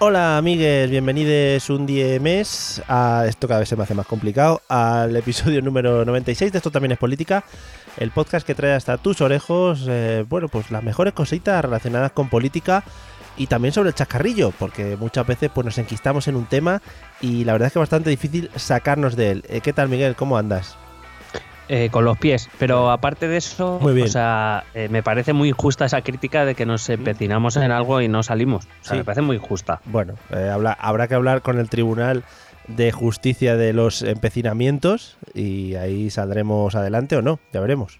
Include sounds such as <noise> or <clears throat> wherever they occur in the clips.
Hola amigues, bienvenidos un día mes a esto cada vez se me hace más complicado, al episodio <laughs> número 96 de Esto también es política, el podcast que trae hasta tus orejos, eh, bueno, pues las mejores cositas relacionadas con política y también sobre el chascarrillo, porque muchas veces pues nos enquistamos en un tema y la verdad es que es bastante difícil sacarnos de él. Eh, ¿Qué tal Miguel? ¿Cómo andas? Eh, con los pies. Pero aparte de eso, o sea, eh, me parece muy injusta esa crítica de que nos empecinamos en algo y no salimos. O sea, Sí. me parece muy injusta. Bueno, eh, habla- habrá que hablar con el Tribunal de Justicia de los Empecinamientos y ahí saldremos adelante o no, ya veremos.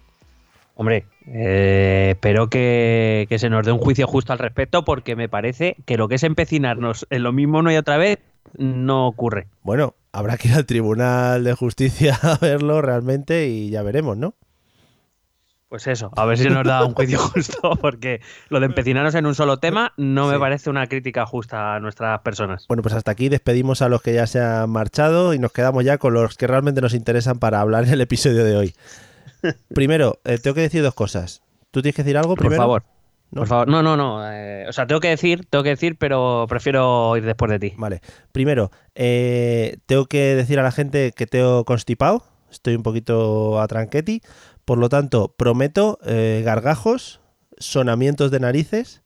Hombre, eh, espero que, que se nos dé un juicio justo al respecto porque me parece que lo que es empecinarnos en lo mismo una y otra vez no ocurre. Bueno, habrá que ir al Tribunal de Justicia <laughs> a verlo realmente y ya veremos, ¿no? Pues eso, a ver si nos da un juicio <laughs> justo porque lo de empecinarnos en un solo tema no me parece una crítica justa a nuestras personas. Bueno, pues hasta aquí despedimos a los que ya se han marchado y nos quedamos ya con los que realmente nos interesan para hablar en el episodio de hoy. <laughs> Primero, eh, tengo que decir dos cosas. ¿Tú tienes que decir algo Por favor. ¿No? Por favor, no, no, no. eh, o sea, tengo que decir, tengo que decir, pero prefiero ir después de ti. Vale. Primero, eh, tengo que decir a la gente que tengo constipado. Estoy un poquito atranqueti. Por lo tanto, prometo eh, gargajos, sonamientos de narices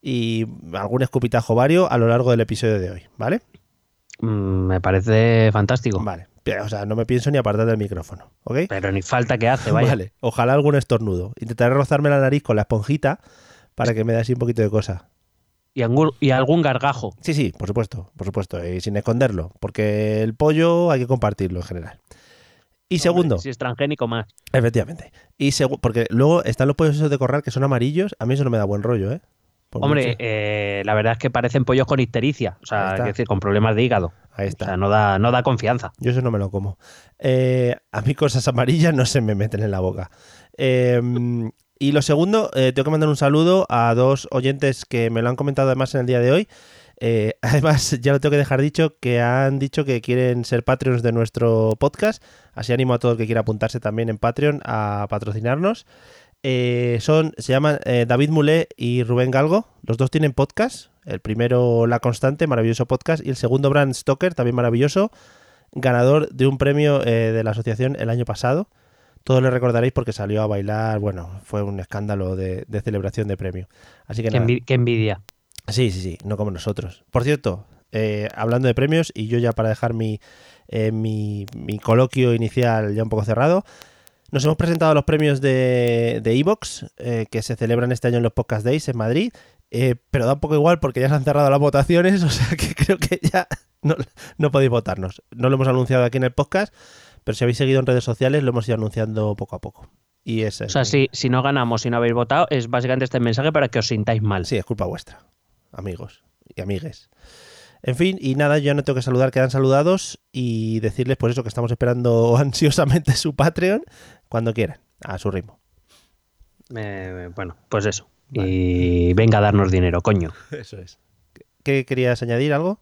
y algún escupitajo vario a lo largo del episodio de hoy, ¿vale? Mm, me parece fantástico. Vale. O sea, no me pienso ni apartar del micrófono, ¿ok? Pero ni falta que hace, vaya. Vale. Ojalá algún estornudo. Intentaré rozarme la nariz con la esponjita para que me dé así un poquito de cosa. Y, algún, y algún gargajo. Sí, sí, por supuesto, por supuesto, y sin esconderlo, porque el pollo hay que compartirlo en general. Y segundo, Si es transgénico más. efectivamente, y porque luego están los pollos esos de corral que son amarillos, a mí eso no me da buen rollo, ¿eh? Por Hombre, eh, la verdad es que parecen pollos con ictericia. O sea, es decir, con problemas de hígado. ahí O está. sea, no da, no da confianza. Yo eso no me lo como. Eh, a mí cosas amarillas no se me meten en la boca. Eh, y lo segundo, eh, tengo que mandar un saludo a dos oyentes que me lo han comentado además en el día de hoy. Eh, <laughs> además, ya lo tengo que dejar dicho, que han dicho que quieren ser Patreons de nuestro podcast. Así animo a todo el que quiera apuntarse también en Patreon a patrocinarnos. Eh, son, se llaman eh, David Mulé y Rubén Galgo. Los dos tienen podcast. El primero La Constante, maravilloso podcast. Y el segundo Brand Stoker, también maravilloso. Ganador de un premio eh, de la asociación el año pasado. Todos le recordaréis porque salió a bailar. Bueno, fue un escándalo de, de celebración de premio. Así que Qué, nada. qué envidia. Sí, sí, sí, no como nosotros. Por cierto, eh, hablando de premios, y yo ya para dejar mi, eh, mi, mi coloquio inicial ya un poco cerrado, nos hemos presentado los premios de de Evox, eh, que se celebran este año en los Podcast Days en Madrid, eh, pero da un poco igual porque ya se han cerrado las votaciones, <laughs> o sea que creo que ya no, no podéis votarnos. No lo hemos anunciado aquí en el podcast, pero si habéis seguido en redes sociales lo hemos ido anunciando poco a poco. Y es, O sea, si, si no ganamos, si no habéis votado, es básicamente este mensaje para que os sintáis mal. Sí, es culpa vuestra, amigos y amigues. En fin, y nada, yo ya no tengo que saludar, quedan saludados y decirles pues eso, que estamos esperando <laughs> ansiosamente su Patreon cuando quieran, a su ritmo. Eh, bueno, pues eso. Y venga a darnos dinero, coño. <laughs> Eso es. ¿Qué querías añadir algo?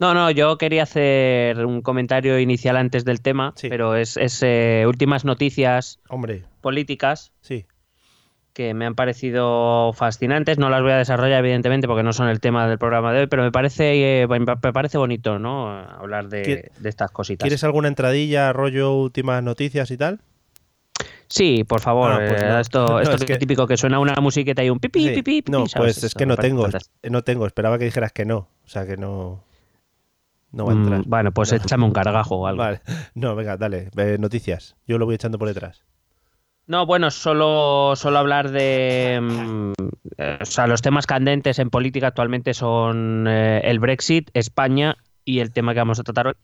No, no, yo quería hacer un comentario inicial antes del tema, Sí. pero es, es, eh, últimas noticias Hombre, políticas sí. que me han parecido fascinantes. No las voy a desarrollar, evidentemente, porque no son el tema del programa de hoy, pero me parece, eh, me parece bonito, ¿no? Hablar de, ¿Quie- de estas cositas. ¿Quieres alguna entradilla, rollo, últimas noticias y tal? Sí, por favor. Ah, pues eh, no. Esto, No, esto es que- típico que suena una musiqueta y un pipi, Sí. pipi, pipi. No, ¿sabes? pues es que no tengo, no tengo. Esperaba que dijeras que no. O sea, que no. No va a Mm, entrar. bueno, pues No. échame un cargajo o algo. Vale. No, venga, dale. eh, noticias. Yo lo voy echando por detrás. No, bueno, solo, solo hablar de. mm, eh, o sea, los temas candentes en política actualmente son eh, el Brexit, España y el tema que vamos a tratar hoy.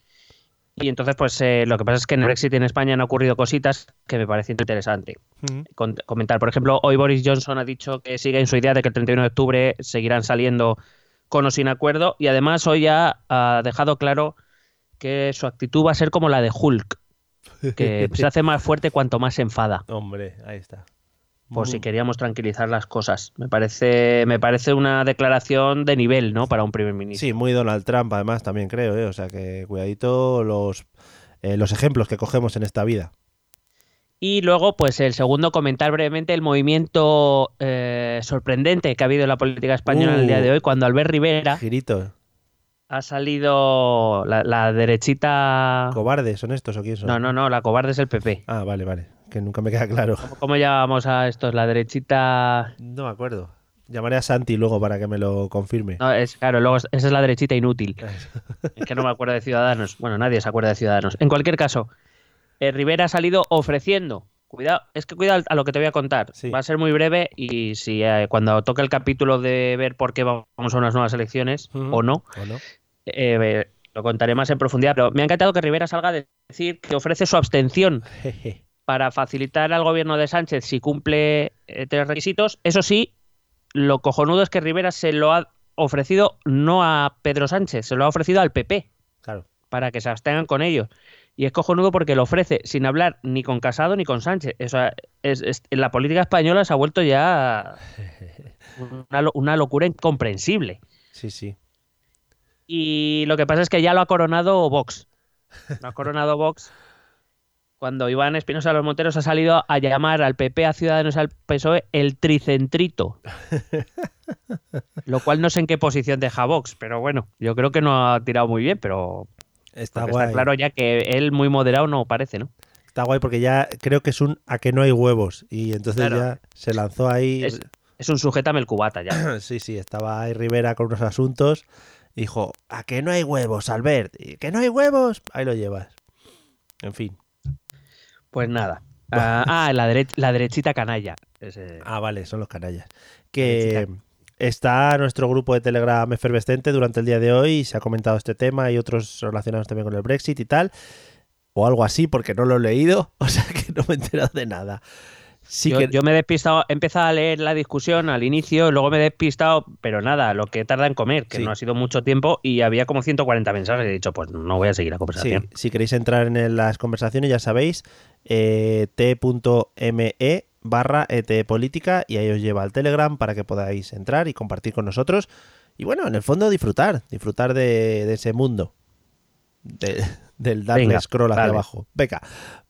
Y entonces, pues eh, lo que pasa es que en el Brexit y en España han ocurrido cositas que me parece interesante con- comentar. Por ejemplo, hoy Boris Johnson ha dicho que sigue en su idea de que el 31 de octubre seguirán saliendo con o sin acuerdo. Y además, hoy ya ha dejado claro que su actitud va a ser como la de Hulk, que <laughs> se hace más fuerte cuanto más se enfada Hombre, ahí está. por si Mm. queríamos tranquilizar las cosas. Me parece, me parece una declaración de nivel, ¿no? Para un primer ministro. Sí, muy Donald Trump, además, también creo, ¿eh? O sea, que cuidadito los, eh, los ejemplos que cogemos en esta vida. Y luego, pues el segundo, comentar brevemente el movimiento eh, sorprendente que ha habido en la política española en el día Uh. de hoy, cuando Albert Rivera Girito. ha salido la, la derechita. ¿Cobardes son estos o quién son? No, no, no, la cobarde es el PP. Ah, vale, vale. Que nunca me queda claro. ¿Cómo, cómo llamamos a estos? La derechita. No me acuerdo. Llamaré a Santi luego para que me lo confirme. No, es claro, luego es- esa es la derechita inútil. Es que no me acuerdo de Ciudadanos. Bueno, nadie se acuerda de Ciudadanos. En cualquier caso, eh, Rivera ha salido ofreciendo. Cuidado, es que cuidado a lo que te voy a contar. Sí. Va a ser muy breve y si eh, cuando toque el capítulo de ver por qué vamos a unas nuevas elecciones o no, ¿O no? eh, lo contaré más en profundidad. Pero me ha encantado que Rivera salga a decir que ofrece su abstención para facilitar al gobierno de Sánchez si cumple eh, tres requisitos. Eso sí, lo cojonudo es que Rivera se lo ha ofrecido no a Pedro Sánchez, se lo ha ofrecido al PP Claro. para que se abstengan con ellos. Y es cojonudo porque lo ofrece sin hablar ni con Casado ni con Sánchez. O sea, es, es- la política española se ha vuelto ya <laughs> una, lo- una locura incomprensible. Sí, sí. Y lo que pasa es que ya lo ha coronado Vox. Lo ha coronado Vox cuando Iván Espinosa de los Monteros ha salido a llamar al PP, a Ciudadanos y al PSOE el tricentrito. <laughs> Lo cual no sé en qué posición deja Vox, pero bueno, yo creo que no ha tirado muy bien, pero Está porque guay. está claro ya que él muy moderado no parece, ¿no? Está guay porque ya creo que es un a que no hay huevos. Y entonces Claro. ya se lanzó ahí. Es, es un sujétame el cubata ya. <clears throat> Sí, sí, estaba ahí Rivera con unos asuntos. Dijo, a que no hay huevos, Albert. Y que no hay huevos. Ahí lo llevas. En fin. Pues nada. Ah, ah, la, dere- la derechita canalla. Ese- Ah, vale, son los canallas. Que. Está nuestro grupo de Telegram efervescente durante el día de hoy y se ha comentado este tema y otros relacionados también con el Brexit y tal. O algo así, porque no lo he leído. <laughs> O sea que no me he enterado de nada. Sí yo, que... yo me he despistado, he empezado a leer la discusión al inicio, luego me he despistado, pero nada, lo que tarda en comer, que Sí. no ha sido mucho tiempo y había como 140 mensajes y he dicho, pues no voy a seguir la Sí, conversación. si queréis entrar en las conversaciones, ya sabéis, eh, t.me barra etpolítica y ahí os lleva al Telegram para que podáis entrar y compartir con nosotros. Y bueno, en el fondo disfrutar, disfrutar de, de ese mundo. De- del darle Venga, scroll hacia dale. abajo. Venga,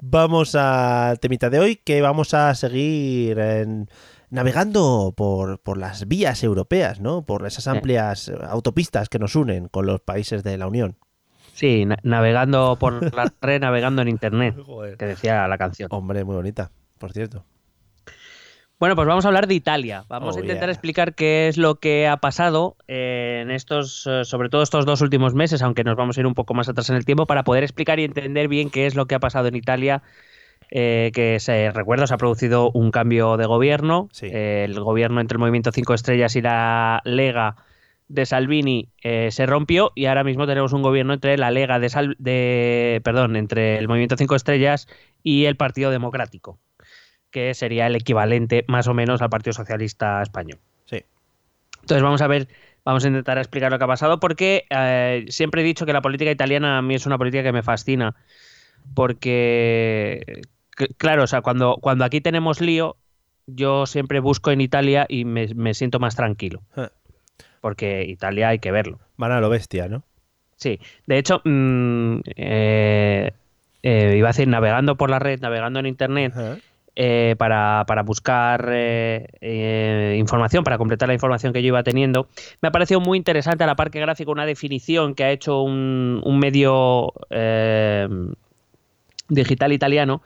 vamos al temita de hoy que vamos a seguir en- navegando por, por las vías europeas, ¿no? Por esas amplias autopistas que nos unen con los países de la Unión. Sí, na- navegando por <laughs> la red, navegando en internet, Joder. que decía la canción. Hombre, muy bonita, por cierto. Bueno, pues vamos a hablar de Italia. Vamos Oh, a intentar yeah. explicar qué es lo que ha pasado eh, en estos, eh, sobre todo estos dos últimos meses, aunque nos vamos a ir un poco más atrás en el tiempo, para poder explicar y entender bien qué es lo que ha pasado en Italia. eh, que se recuerdo, se ha producido un cambio de gobierno. Sí. Eh, el gobierno entre el Movimiento 5 Estrellas y la Lega de Salvini eh, se rompió y ahora mismo tenemos un gobierno entre la Lega de, Sal- de perdón, entre el Movimiento 5 Estrellas y el Partido Democrático que sería el equivalente más o menos al Partido Socialista Español. Sí. Entonces vamos a ver, vamos a intentar explicar lo que ha pasado porque eh, siempre he dicho que la política italiana a mí es una política que me fascina porque, claro, o sea, cuando, cuando aquí tenemos lío, yo siempre busco en Italia y me, me siento más tranquilo. Porque Italia hay que verlo. Van a lo bestia, ¿no? Sí, de hecho, mm, eh, eh, iba a decir, navegando por la red, navegando en Internet. Eh, para, para buscar eh, eh, información, para completar la información que yo iba teniendo. Me ha parecido muy interesante a la parque gráfico una definición que ha hecho un, un medio digital italiano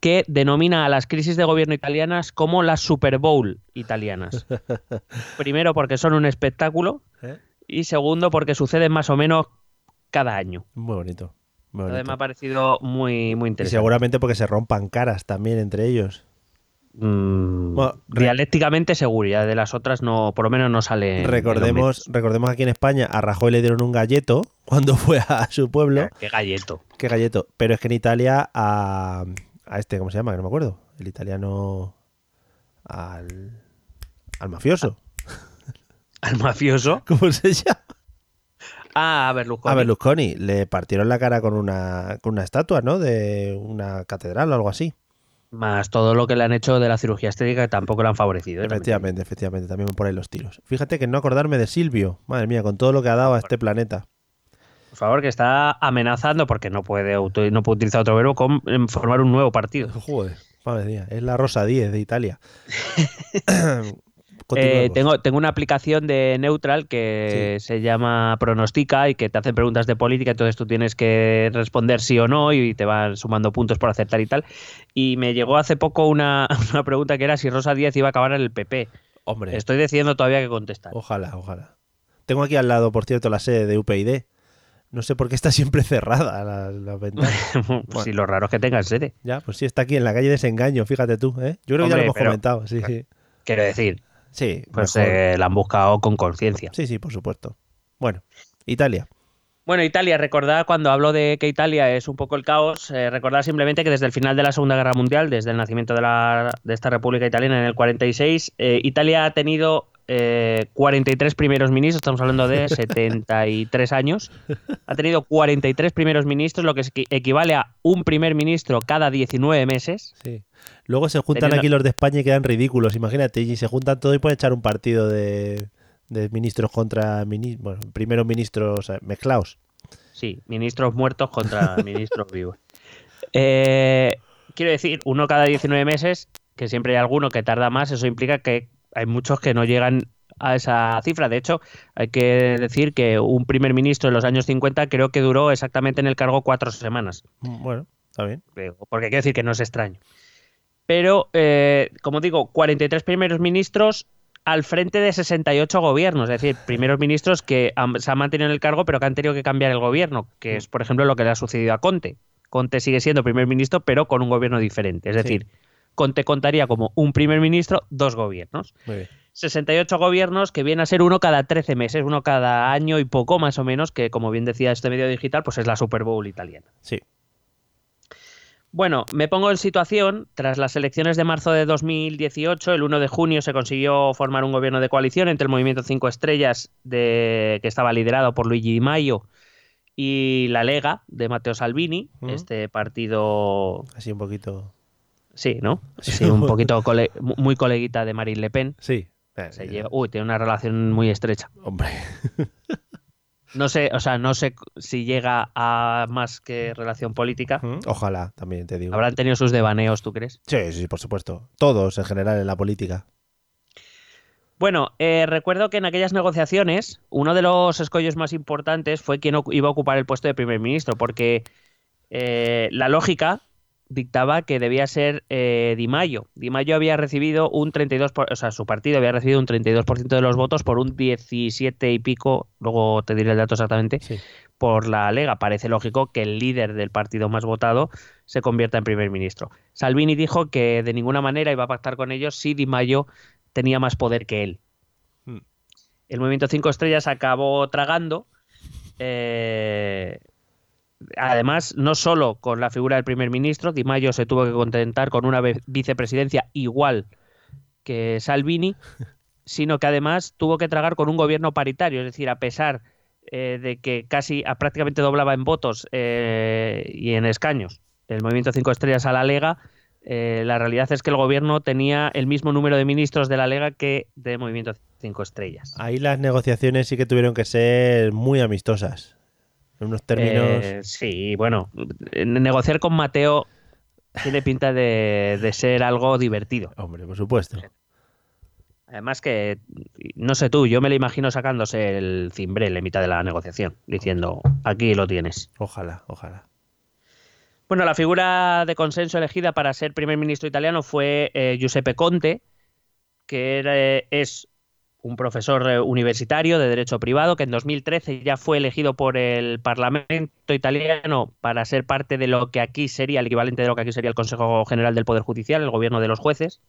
que denomina a las crisis de gobierno italianas como las Super Bowl italianas. <laughs> Primero porque son un espectáculo ¿Eh? y segundo porque suceden más o menos cada año. Muy bonito. Entonces me ha parecido muy, muy Y interesante. seguramente porque se rompan caras también entre ellos. Mm, Bueno, dialécticamente seguro, ya de las otras no, por lo menos no sale. Recordemos, recordemos aquí en España a Rajoy le dieron un galleto <laughs> cuando fue a su pueblo. Qué galleto. Qué galleto. Pero es que en Italia a, a este, ¿cómo se llama? Que no me acuerdo. El italiano al, al mafioso. <laughs> Al mafioso. ¿Cómo se llama? Ah, a Berlusconi. A Berlusconi. Le partieron la cara con una, con una estatua, ¿no? De una catedral o algo así. Más todo lo que le han hecho de la cirugía estética que tampoco le han favorecido. ¿eh? Efectivamente, efectivamente. También por ahí los tiros. Fíjate que no acordarme de Silvio. Madre mía, con todo lo que ha dado a este planeta. Por favor, que está amenazando, porque no puede, auto- no puede utilizar otro verbo, con formar un nuevo partido. Joder, madre mía. Es la Rosa 10 de Italia. <laughs> Eh, tengo, tengo una aplicación de Neutral que se llama Pronostica y que te hacen preguntas de política, entonces tú tienes que responder sí o no y te van sumando puntos por acertar y tal. Y me llegó hace poco una, <laughs> una pregunta que era si Rosa Díaz iba a acabar en el PP. Hombre, Estoy decidiendo todavía que contestar. ojalá, ojalá. Tengo aquí al lado, por cierto, la sede de UPyD. No sé por qué está siempre <laughs> cerrada la, la ventana. <laughs> Si lo raro es que tengan sede. ya, pues sí, está aquí en la calle Desengaño, fíjate tú, ¿eh? Yo creo que ya lo hemos pero- comentado, sí, sí. Quiero decir, Sí, pues eh, la han buscado con conciencia. sí, sí, por supuesto. Bueno, Italia. Bueno, Italia, recordad cuando hablo de que Italia es un poco el caos, eh, recordad simplemente que desde el final de la Segunda Guerra Mundial, desde el nacimiento de, la, de esta República Italiana en el 46, eh, Italia ha tenido eh, 43 primeros ministros, estamos hablando de <laughs> 73 años, ha tenido 43 primeros ministros, lo que equi- equivale a un primer ministro cada 19 meses. Sí. Luego se juntan aquí los de España y quedan ridículos, imagínate, y se juntan todo y pueden echar un partido de, de ministros contra mini- bueno, primeros ministros mezclados. Sí, ministros muertos contra <laughs> ministros vivos. Eh, quiero decir, uno cada 19 meses, que siempre hay alguno que tarda más, eso implica que hay muchos que no llegan a esa cifra. De hecho, hay que decir que un primer ministro en los años 50 creo que duró exactamente en el cargo cuatro semanas. Bueno, está bien. Porque quiero decir que no es extraño. Pero, eh, como digo, 43 primeros ministros al frente de 68 gobiernos, es decir, primeros ministros que han- se han mantenido en el cargo pero que han tenido que cambiar el gobierno, que es, por ejemplo, lo que le ha sucedido a Conte. Conte sigue siendo primer ministro, pero con un gobierno diferente. Es Sí. decir, Conte contaría como un primer ministro, dos gobiernos. Muy bien. 68 gobiernos que viene a ser uno cada 13 meses, uno cada año y poco más o menos, que como bien decía este medio digital, pues es la Super Bowl italiana. Sí. Bueno, me pongo en situación. Tras las elecciones de marzo de 2018, el 1 de junio se consiguió formar un gobierno de coalición entre el Movimiento Cinco Estrellas, de, que estaba liderado por Luigi Di Maio, y la Lega de Matteo Salvini, Ujú. este partido, Así un poquito. sí, ¿no? <laughs> Sí. Un poquito cole- muy coleguita de Marine Le Pen. Sí. Se lleva- uy, tiene una relación muy estrecha. Hombre. <laughs> No sé, o sea, no sé si llega a más que relación política. Ojalá, también te digo. Habrán tenido sus devaneos, ¿tú crees? Sí, sí, por supuesto. Todos en general en la política. Bueno, eh, recuerdo que en aquellas negociaciones uno de los escollos más importantes fue quien iba a ocupar el puesto de primer ministro, porque eh, la lógica dictaba que debía ser eh, Di Maio. Di Maio había recibido un 32%, por- o sea, su partido había recibido un 32% de los votos por un 17 y pico, luego te diré el dato exactamente, Sí. por la Lega. Parece lógico que el líder del partido más votado se convierta en primer ministro. Salvini dijo que de ninguna manera iba a pactar con ellos si Di Maio tenía más poder que él. Hmm. El movimiento Cinco Estrellas acabó tragando. eh, además, no solo con la figura del primer ministro, Di Maio se tuvo que contentar con una vicepresidencia igual que Salvini, <laughs> sino que además tuvo que tragar con un gobierno paritario, es decir, a pesar eh, de que casi a prácticamente doblaba en votos eh, y en escaños el movimiento Cinco Estrellas a la Lega, eh, la realidad es que el gobierno tenía el mismo número de ministros de la Lega que de Movimiento Cinco Estrellas. Ahí las negociaciones sí que tuvieron que ser muy amistosas. En unos términos. Eh, sí, bueno, eh, negociar con Mateo tiene pinta de, de ser algo divertido. Hombre, por supuesto. Además que, no sé tú, yo me lo imagino sacándose el cimbrel en mitad de la negociación, diciendo, aquí lo tienes. Ojalá, ojalá. Bueno, la figura de consenso elegida para ser primer ministro italiano fue eh, Giuseppe Conte, que es un profesor eh, universitario de derecho privado que en 2013 ya fue elegido por el Parlamento italiano para ser parte de lo que aquí sería el equivalente de lo que aquí sería el Consejo General del Poder Judicial, el gobierno de los jueces.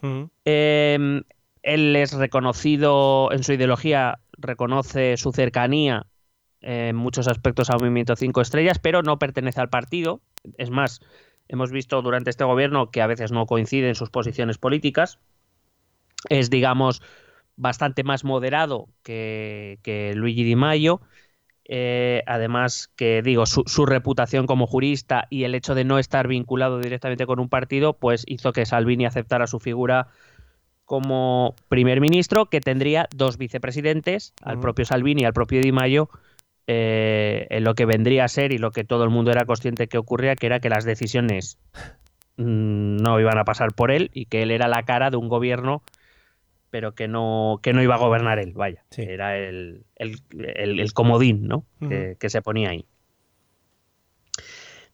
Mm. Em, él es reconocido en su ideología, reconoce su cercanía en muchos aspectos al movimiento Cinco Estrellas, pero no pertenece al partido. Es más, hemos visto durante este gobierno que a veces no coinciden sus posiciones políticas. Es, digamos, bastante más moderado que, Luigi Di Maio. Eh, además, que digo, su, su, reputación como jurista y el hecho de no estar vinculado directamente con un partido, pues hizo que Salvini aceptara su figura como primer ministro, que tendría dos vicepresidentes, al propio Salvini y al propio Di Maio, eh, en lo que vendría a ser y lo que todo el mundo era consciente que ocurría, que era que las decisiones mm, no iban a pasar por él y que él era la cara de un gobierno pero que no, que no iba a gobernar él, vaya. Era el, comodín ¿no? que, se ponía ahí.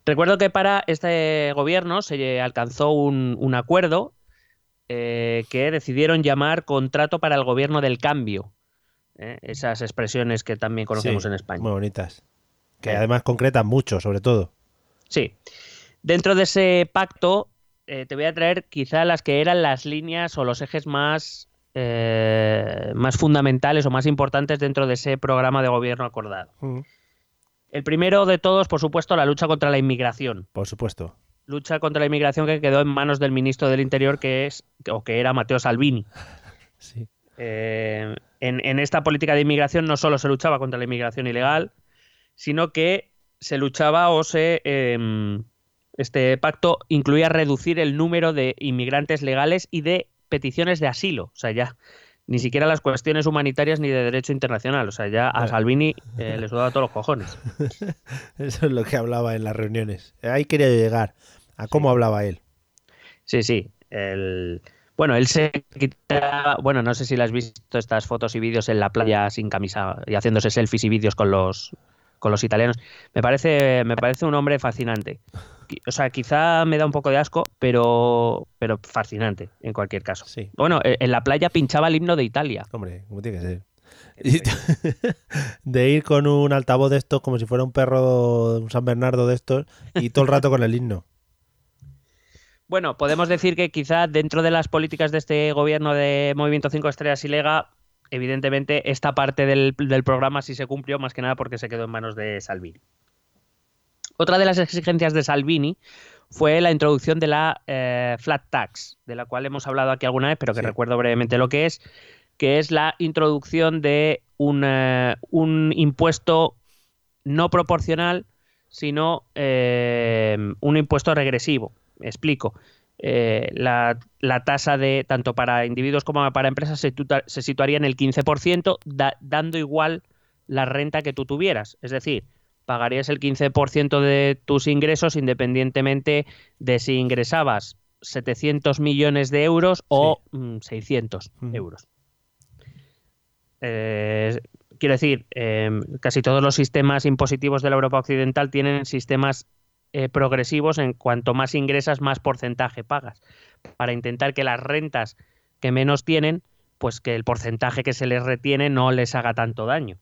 Recuerdo que para este gobierno se alcanzó un, acuerdo eh, que decidieron llamar contrato para el gobierno del cambio. ¿eh? esas expresiones que también conocemos en España. Muy bonitas. Que además concretan mucho, sobre todo. Sí. Dentro de ese pacto, eh, te voy a traer quizá las que eran las líneas o los ejes más, eh, más fundamentales o más importantes dentro de ese programa de gobierno acordado. El primero de todos, por supuesto, la lucha contra la inmigración. Por supuesto. Lucha contra la inmigración que quedó en manos del ministro del Interior, que es, o que era Mateo Salvini. <laughs> Sí. Eh, en, esta política de inmigración no solo se luchaba contra la inmigración ilegal, sino que se luchaba o se... Em, este pacto incluía reducir el número de inmigrantes legales y de peticiones de asilo. O sea, ya ni siquiera las cuestiones humanitarias ni de derecho internacional. O sea, ya a Salvini eh, <laughs> le sudaba todos los cojones. <laughs> Eso es lo que hablaba en las reuniones. Ahí quería llegar. A cómo hablaba él. Sí, sí. El, bueno, él se quita, bueno, no sé si le has visto estas fotos y vídeos en la playa sin camisa y haciéndose selfies y vídeos con los con los italianos. Me parece me parece un hombre fascinante. O sea, quizá me da un poco de asco, pero pero fascinante en cualquier caso. Sí. Bueno, e, en la playa pinchaba el himno de Italia. Hombre, ¿cómo tiene que ser? <laughs> de ir con un altavoz de estos como si fuera un perro, un San Bernardo de estos, y todo el rato con el himno. Bueno, podemos decir que quizá dentro de las políticas de este gobierno de Movimiento 5 Estrellas y Lega, evidentemente esta parte del, programa sí se cumplió, más que nada porque se quedó en manos de Salvini. Otra de las exigencias de Salvini fue la introducción de la eh, flat tax, de la cual hemos hablado aquí alguna vez, pero que recuerdo brevemente lo que es, que es la introducción de un, eh, impuesto no proporcional, sino eh, un impuesto regresivo explico. Eh, la, tasa de tanto para individuos como para empresas se, situaría en el 15%, dando igual la renta que tú tuvieras. Es decir, pagarías el 15% de tus ingresos independientemente de si ingresabas 700 millones de euros o 600 mm, euros. Eh, quiero decir, em, casi todos los sistemas impositivos de la Europa Occidental tienen sistemas eh, progresivos en cuanto más ingresas, más porcentaje pagas, para intentar que las rentas que menos tienen, pues que el porcentaje que se les retiene no les haga tanto daño.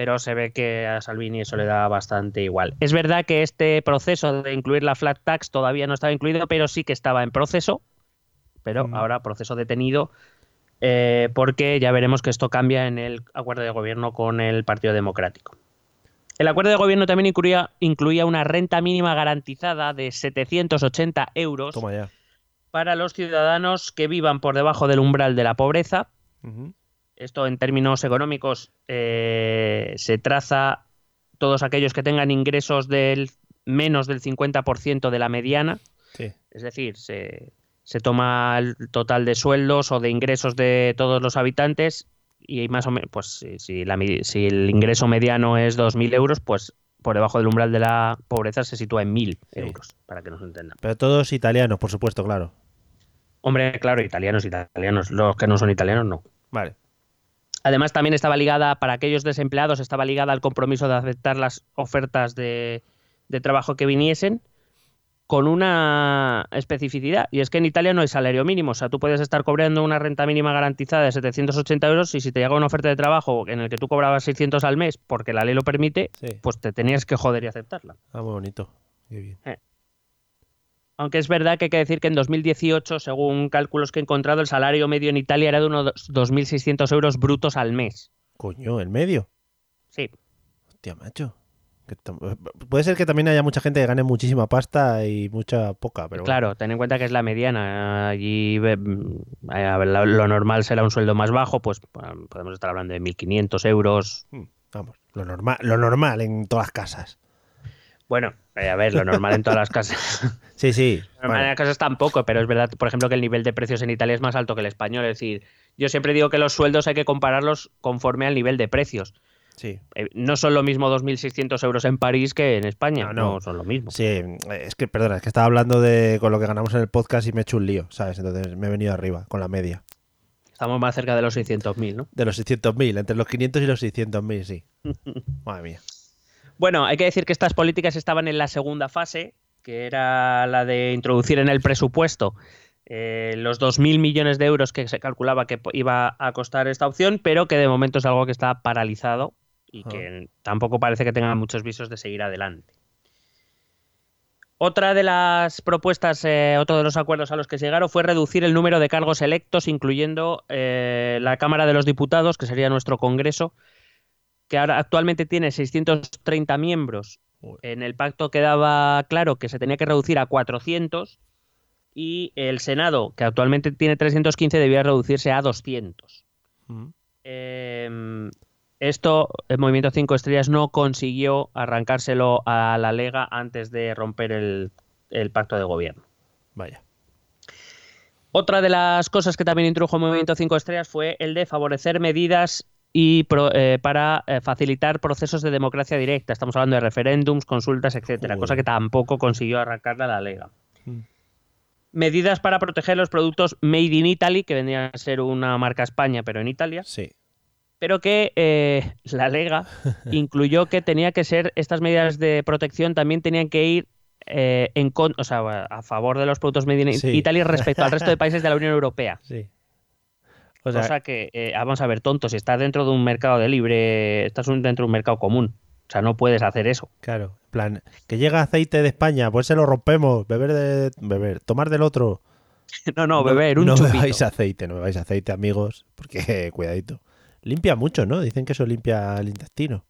Pero se ve que a Salvini eso le da bastante igual. Es verdad que este proceso de incluir la flat tax todavía no estaba incluido, pero sí que estaba en proceso, pero mm. ahora proceso detenido, eh, porque ya veremos que esto cambia en el acuerdo de gobierno con el Partido Democrático. El acuerdo de gobierno también incluía, una renta mínima garantizada de 780 euros para los ciudadanos que vivan por debajo del umbral de la pobreza. Esto en términos económicos eh, se traza todos aquellos que tengan ingresos del menos del 50% de la mediana. Es decir, se, se toma el total de sueldos o de ingresos de todos los habitantes y más o menos, pues si, el ingreso mediano es 2.000 euros, pues por debajo del umbral de la pobreza se sitúa en 1.000 euros, para que nos entendan. Pero todos italianos, por supuesto, claro. Hombre, claro, italianos, italianos. Los que no son italianos, no. Vale. Además, también estaba ligada, para aquellos desempleados, estaba ligada al compromiso de aceptar las ofertas de, de trabajo que viniesen con una especificidad, y es que en Italia no hay salario mínimo, o sea, tú puedes estar cobrando una renta mínima garantizada de 780 euros y si te llega una oferta de trabajo en el que tú cobrabas 600 al mes porque la ley lo permite, Sí. pues te tenías que joder y aceptarla. Ah, muy bonito. Qué bien. Aunque es verdad que hay que decir que en 2018, según cálculos que he encontrado, el salario medio en Italia era de unos 2.600 euros brutos al mes. Coño, el medio. Sí, Hostia, macho. Puede ser que también haya mucha gente que gane muchísima pasta y mucha poca, pero bueno. claro, ten en cuenta que es la mediana. Allí ver, lo normal será un sueldo más bajo, pues bueno, podemos estar hablando de 1.500 euros. Hmm, Vamos, lo normal, lo normal en todas las casas. Bueno, eh, a ver, lo normal en todas las casas. <laughs> Sí, sí. Lo normal en las casas tampoco, pero es verdad, por ejemplo, que el nivel de precios en Italia es más alto que el español. Es decir, yo siempre digo que los sueldos hay que compararlos conforme al nivel de precios. Sí. Eh, no son lo mismo 2.600 euros en París que en España. No, No, no. son lo mismo. Sí, es que, perdona, es que estaba hablando de con lo que ganamos en el podcast y me he hecho un lío, ¿sabes? Entonces me he venido arriba con la media. Estamos más cerca de los 600.000, ¿no? De los 600.000, entre los 500 y los 600.000, sí. <laughs> Madre mía. Bueno, hay que decir que estas políticas estaban en la segunda fase, que era la de introducir en el presupuesto eh, los 2.000 millones de euros que se calculaba que iba a costar esta opción, pero que de momento es algo que está paralizado y que tampoco parece que tenga muchos visos de seguir adelante. Otra de las propuestas, eh, otro de los acuerdos a los que se llegaron fue reducir el número de cargos electos, incluyendo eh, la Cámara de los Diputados, que sería nuestro Congreso, que ahora actualmente tiene 630 miembros. En el pacto quedaba claro que se tenía que reducir a 400 y el Senado, que actualmente tiene 315, debía reducirse a 200. Mm. Eh, esto el Movimiento 5 Estrellas no consiguió arrancárselo a la Lega antes de romper el, el pacto de gobierno. Vaya. Otra de las cosas que también introdujo el Movimiento 5 Estrellas fue el de favorecer medidas y pro- eh, para eh, facilitar procesos de democracia directa. Estamos hablando de referéndums, consultas, etcétera, cosa que tampoco consiguió arrancarla la Lega. Mm. Medidas para proteger los productos Made in Italy, que vendría a ser una marca España, pero en Italia Sí. pero que eh, <laughs> la Lega incluyó que tenía que ser estas medidas de protección también tenían que ir eh, en con- o sea, a favor de los productos made in Sí. Italy respecto al resto de <laughs> países de la Unión Europea. Sí. O sea, Cosa que, eh, vamos a ver, tonto, si estás dentro de un mercado de libre, estás un- dentro de un mercado común. O sea, no puedes hacer eso. claro. En plan, que llega aceite de España, pues se lo rompemos. Beber de. Beber. Tomar del otro. <laughs> No, no, beber, un no chupito. bebáis aceite, no bebáis aceite, amigos. Porque, <laughs> cuidadito. Limpia mucho, ¿no? Dicen que eso limpia el intestino.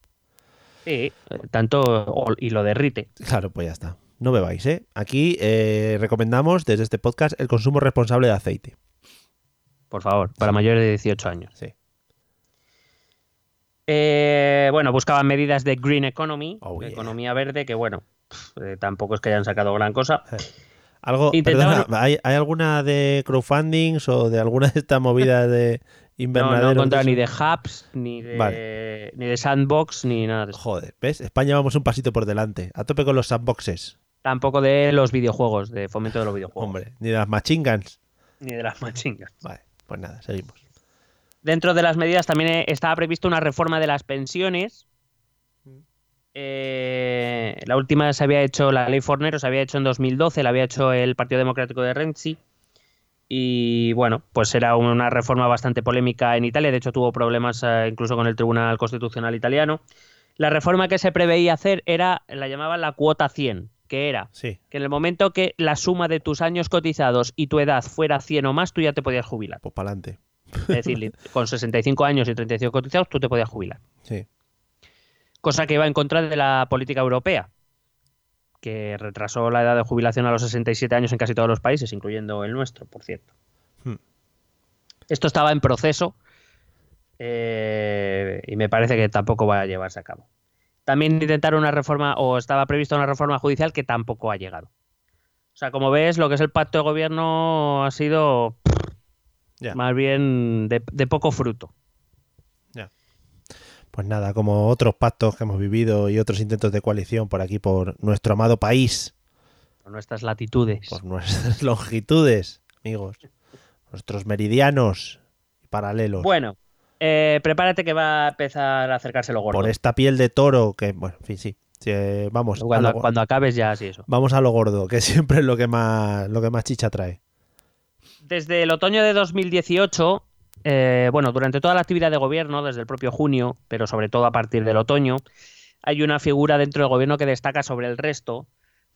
Sí, eh, tanto y lo derrite. Claro, pues ya está. No bebáis, ¿eh? Aquí eh, recomendamos desde este podcast el consumo responsable de aceite. Por favor, para mayores de 18 años. Sí. Eh, bueno, buscaban medidas de green economy, Oh, de yeah. economía verde, que bueno, eh, tampoco es que hayan sacado gran cosa. Algo, Intentaban- perdona, ¿hay, hay alguna de crowdfundings o de alguna de estas movidas <laughs> de No, invernaderos? no encontraron de ni de hubs, ni de, Vale. ni de sandbox, ni nada de eso. Joder, ¿ves? España vamos un pasito por delante. A tope con los sandboxes. Tampoco de los videojuegos, de fomento de los videojuegos. Hombre, ni de las machine guns. Ni de las machingas. Vale, pues nada, seguimos. Dentro de las medidas también eh, estaba previsto una reforma de las pensiones. Eh, la última se había hecho, la ley Fornero se había hecho en 2012, la había hecho el Partido Democrático de Renzi. Y bueno, pues era una reforma bastante polémica en Italia, de hecho tuvo problemas eh, incluso con el Tribunal Constitucional italiano. La reforma que se preveía hacer era, la llamaban la cuota 100, que era Sí, que en el momento que la suma de tus años cotizados y tu edad fuera 100 o más, tú ya te podías jubilar. pues para adelante. Es decir, <laughs> con 65 años y 35 cotizados, tú te podías jubilar. Sí. Cosa que iba en contra de la política europea, que retrasó la edad de jubilación a los 67 años en casi todos los países, incluyendo el nuestro, por cierto. Hmm. Esto estaba en proceso eh, y me parece que tampoco va a llevarse a cabo. También intentaron una reforma, o estaba prevista una reforma judicial que tampoco ha llegado. O sea, como ves, lo que es el pacto de gobierno ha sido más bien de, de poco fruto. Pues nada, como otros pactos que hemos vivido y otros intentos de coalición por aquí, por nuestro amado país, Por nuestras latitudes. por nuestras <laughs> longitudes, amigos, nuestros meridianos y paralelos, Bueno, eh, prepárate que va a empezar a acercarse lo gordo. por esta piel de toro que, bueno, en fin, sí. eh, vamos, Cuando, a lo, cuando acabes ya así eso. vamos a lo gordo, que <laughs> siempre es lo que más, lo que más chicha trae. Desde el otoño de 2018, eh, bueno, durante toda la actividad de gobierno, desde el propio junio, pero sobre todo a partir del otoño, hay una figura dentro del gobierno que destaca sobre el resto,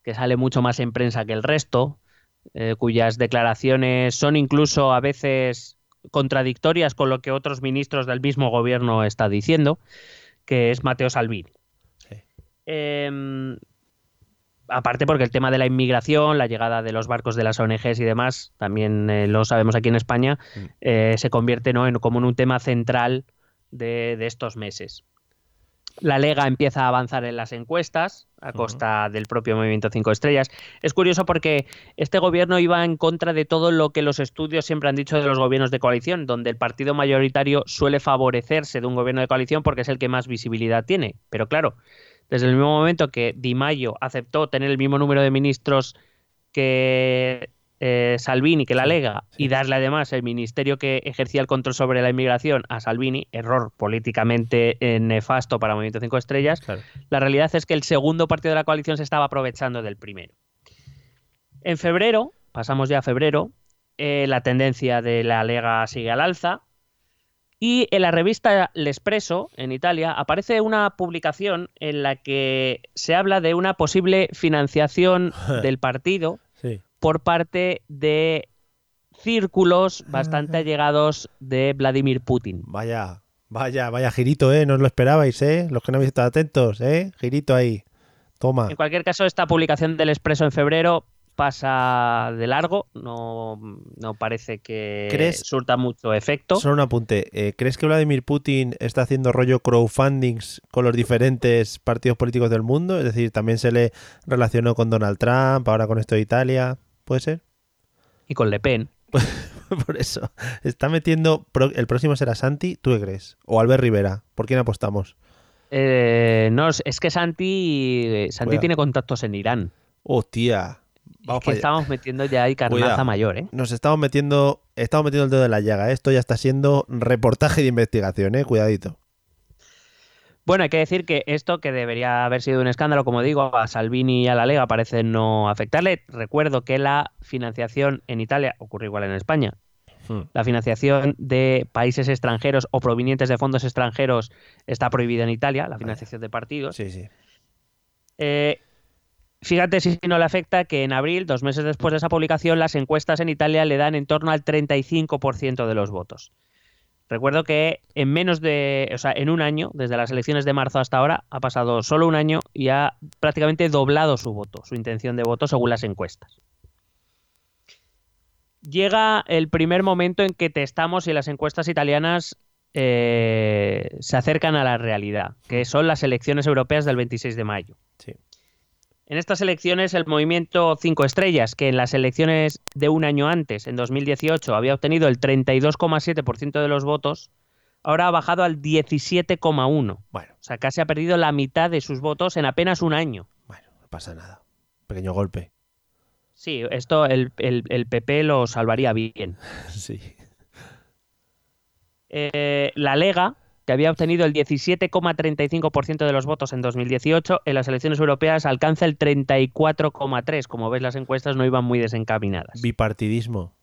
que sale mucho más en prensa que el resto, eh, cuyas declaraciones son incluso a veces contradictorias con lo que otros ministros del mismo gobierno está diciendo, que es Mateo Salvini. Sí. Em, aparte porque el tema de la inmigración, la llegada de los barcos de las ONGs y demás, también eh, lo sabemos aquí en España, Mm. eh, se convierte ¿no? en, como en un tema central de, de estos meses. La Lega empieza a avanzar en las encuestas a costa del propio Movimiento 5 Estrellas. Es curioso porque este gobierno iba en contra de todo lo que los estudios siempre han dicho de los gobiernos de coalición, donde el partido mayoritario suele favorecerse de un gobierno de coalición porque es el que más visibilidad tiene. Pero claro, desde el mismo momento que Di Maio aceptó tener el mismo número de ministros que eh, Salvini, que la Lega, y darle además el ministerio que ejercía el control sobre la inmigración a Salvini, error políticamente eh, nefasto para Movimiento 5 Estrellas, Claro. la realidad es que el segundo partido de la coalición se estaba aprovechando del primero. En febrero, pasamos ya a febrero, eh, la tendencia de la Lega sigue al alza. Y en la revista L'Espresso, en Italia, aparece una publicación en la que se habla de una posible financiación <laughs> del partido Sí. Por parte de círculos bastante allegados de Vladimir Putin. Vaya, vaya, vaya girito, ¿eh? No os lo esperabais, ¿eh? Los que no habéis estado atentos, ¿eh? Girito ahí. Toma. En cualquier caso, esta publicación del Expreso en febrero pasa de largo, no, no parece que ¿Crees- surta mucho efecto. Solo un apunte. eh, ¿Crees que Vladimir Putin está haciendo rollo crowdfundings con los diferentes partidos políticos del mundo? Es decir, también se le relacionó con Donald Trump, ahora con esto de Italia. ¿Puede ser? Y con Le Pen. <laughs> Por eso. Está metiendo. El próximo será Santi, ¿tú qué crees? O Albert Rivera. ¿Por quién apostamos? Eh, no, es- que Santi, Santi Cuidado. tiene contactos en Irán. Hostia. Es que estamos metiendo ya ahí carnaza Cuidado. mayor, ¿eh? Nos estamos metiendo. Estamos metiendo el dedo en la llaga. ¿eh? Esto ya está siendo reportaje de investigación, ¿eh? Cuidadito. Bueno, hay que decir que esto, que debería haber sido un escándalo, como digo, a Salvini y a la Lega parece no afectarle. Recuerdo que la financiación en Italia, ocurre igual en España, Hmm. la financiación de países extranjeros o provenientes de fondos extranjeros está prohibida en Italia, la financiación de partidos. Sí, sí. Eh, fíjate si no le afecta que en abril, dos meses después de esa publicación, las encuestas en Italia le dan en torno al 35% de los votos. Recuerdo que en menos de, o sea, en un año, desde las elecciones de marzo hasta ahora, ha pasado solo un año y ha prácticamente doblado su voto, su intención de voto según las encuestas. Llega el primer momento en que testamos si las encuestas italianas eh, se acercan a la realidad, que son las elecciones europeas del 26 de mayo. Sí. En estas elecciones, el movimiento 5 estrellas, que en las elecciones de un año antes, en 2018, había obtenido el 32,7% de los votos, ahora ha bajado al 17,1%. Bueno, O sea, casi ha perdido la mitad de sus votos en apenas un año. bueno, no pasa nada. Pequeño golpe. Sí, esto el, el- el PP lo salvaría bien. <laughs> Sí. Eh, la Lega, que había obtenido el 17,35% de los votos en 2018, en las elecciones europeas alcanza el 34,3%. Como ves, las encuestas no iban muy desencaminadas. Bipartidismo.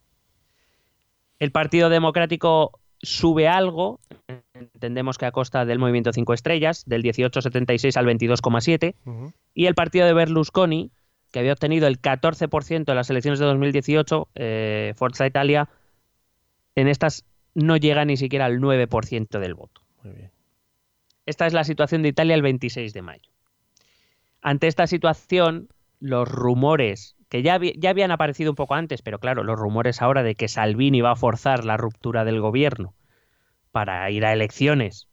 El Partido Democrático sube algo, entendemos que a costa del Movimiento 5 Estrellas, del 18,76 al 22,7, Ujú. y el partido de Berlusconi, que había obtenido el 14% en las elecciones de 2018, eh, Forza Italia, en estas no llega ni siquiera al 9% del voto. Muy bien. Esta es la situación de Italia el 26 de mayo. Ante esta situación, los rumores, que ya, ya habían aparecido un poco antes, pero claro, los rumores ahora de que Salvini va a forzar la ruptura del gobierno para ir a elecciones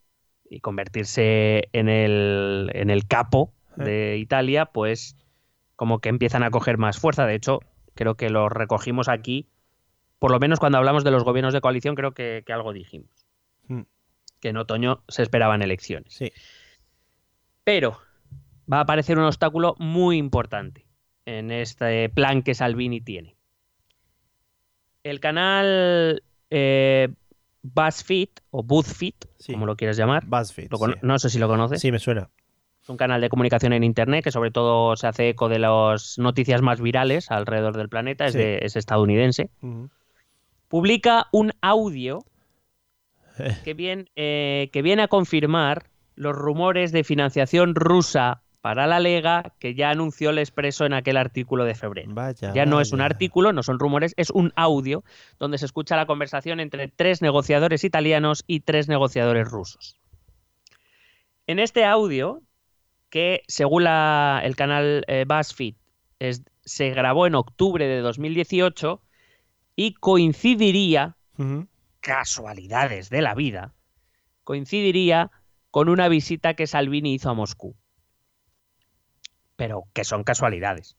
y convertirse en el, en el capo de Italia, pues como que empiezan a coger más fuerza. De hecho, creo que lo recogimos aquí, por lo menos cuando hablamos de los gobiernos de coalición, creo que, que algo dijimos. Mm. Que en otoño se esperaban elecciones. Sí. Pero va a aparecer un obstáculo muy importante en este plan que Salvini tiene. El canal eh, BuzzFeed o BuzzFeed, Sí. como lo quieras llamar, BuzzFeed. lo cono- sí. no sé si lo conoces. Sí, me suena. Es un canal de comunicación en Internet que sobre todo se hace eco de las noticias más virales alrededor del planeta, es, Sí. de- es estadounidense. Publica un audio <laughs> que, bien, eh, que viene a confirmar los rumores de financiación rusa para la Lega que ya anunció el Expreso en aquel artículo de febrero. Vaya. Ya no es un artículo, no son rumores, es un audio donde se escucha la conversación entre tres negociadores italianos y tres negociadores rusos. En este audio, que según la- el canal eh, BuzzFeed es- se grabó en octubre de 2018 y coincidiría. Casualidades de la vida, coincidiría con una visita que Salvini hizo a Moscú. Pero que son casualidades.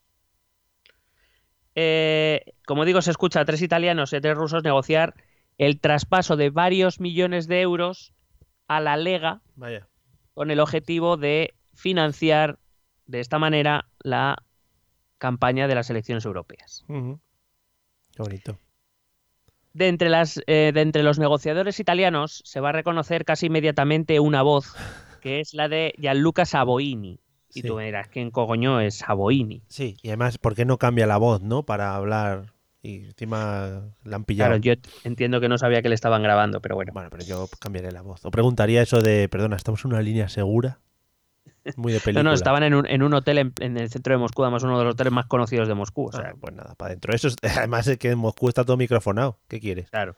Eh, como digo, se escucha a tres italianos y a tres rusos negociar el traspaso de varios millones de euros a la Lega Vaya. con el objetivo de financiar de esta manera la campaña de las elecciones europeas. Qué bonito. De entre, las, eh, de entre los negociadores italianos se va a reconocer casi inmediatamente una voz, que es la de Gianluca Savoini. Y Sí. tú me dirás, ¿quién cogoño es Savoini? Sí, y además, ¿por qué no cambia la voz, no? Para hablar. Y encima la han pillado. Claro, yo entiendo que no sabía que le estaban grabando, pero bueno. Bueno, pero yo cambiaré la voz. O preguntaría eso de, perdona, ¿estamos en una línea segura? Muy de <laughs> No, película. no, estaban en un, en un hotel en, en el centro de Moscú, además uno de los hoteles más conocidos de Moscú. O sea, Ah, pues nada, para adentro. Eso es- <laughs> además es que en Moscú está todo microfonado. ¿Qué quieres? claro.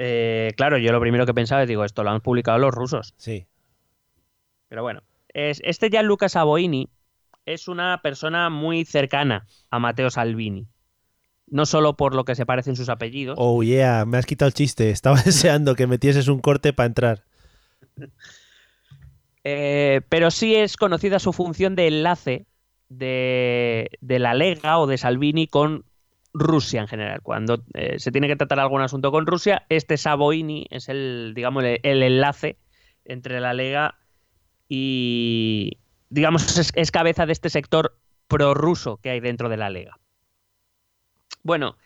Eh, claro, yo lo primero que pensaba es, digo, esto lo han publicado los rusos. Sí. Pero bueno, es, este Gianluca Savoini es una persona muy cercana a Matteo Salvini. No solo por lo que se parecen sus apellidos, Oh, yeah, me has quitado el chiste. Estaba <laughs> deseando que metieses un corte para entrar. Eh, pero sí es conocida su función de enlace de, la Lega o de Salvini con Rusia en general. Cuando eh, se tiene que tratar algún asunto con Rusia, este Savoini es el, digamos, el, enlace entre la Lega y, digamos, es, es cabeza de este sector prorruso que hay dentro de la Lega. Bueno,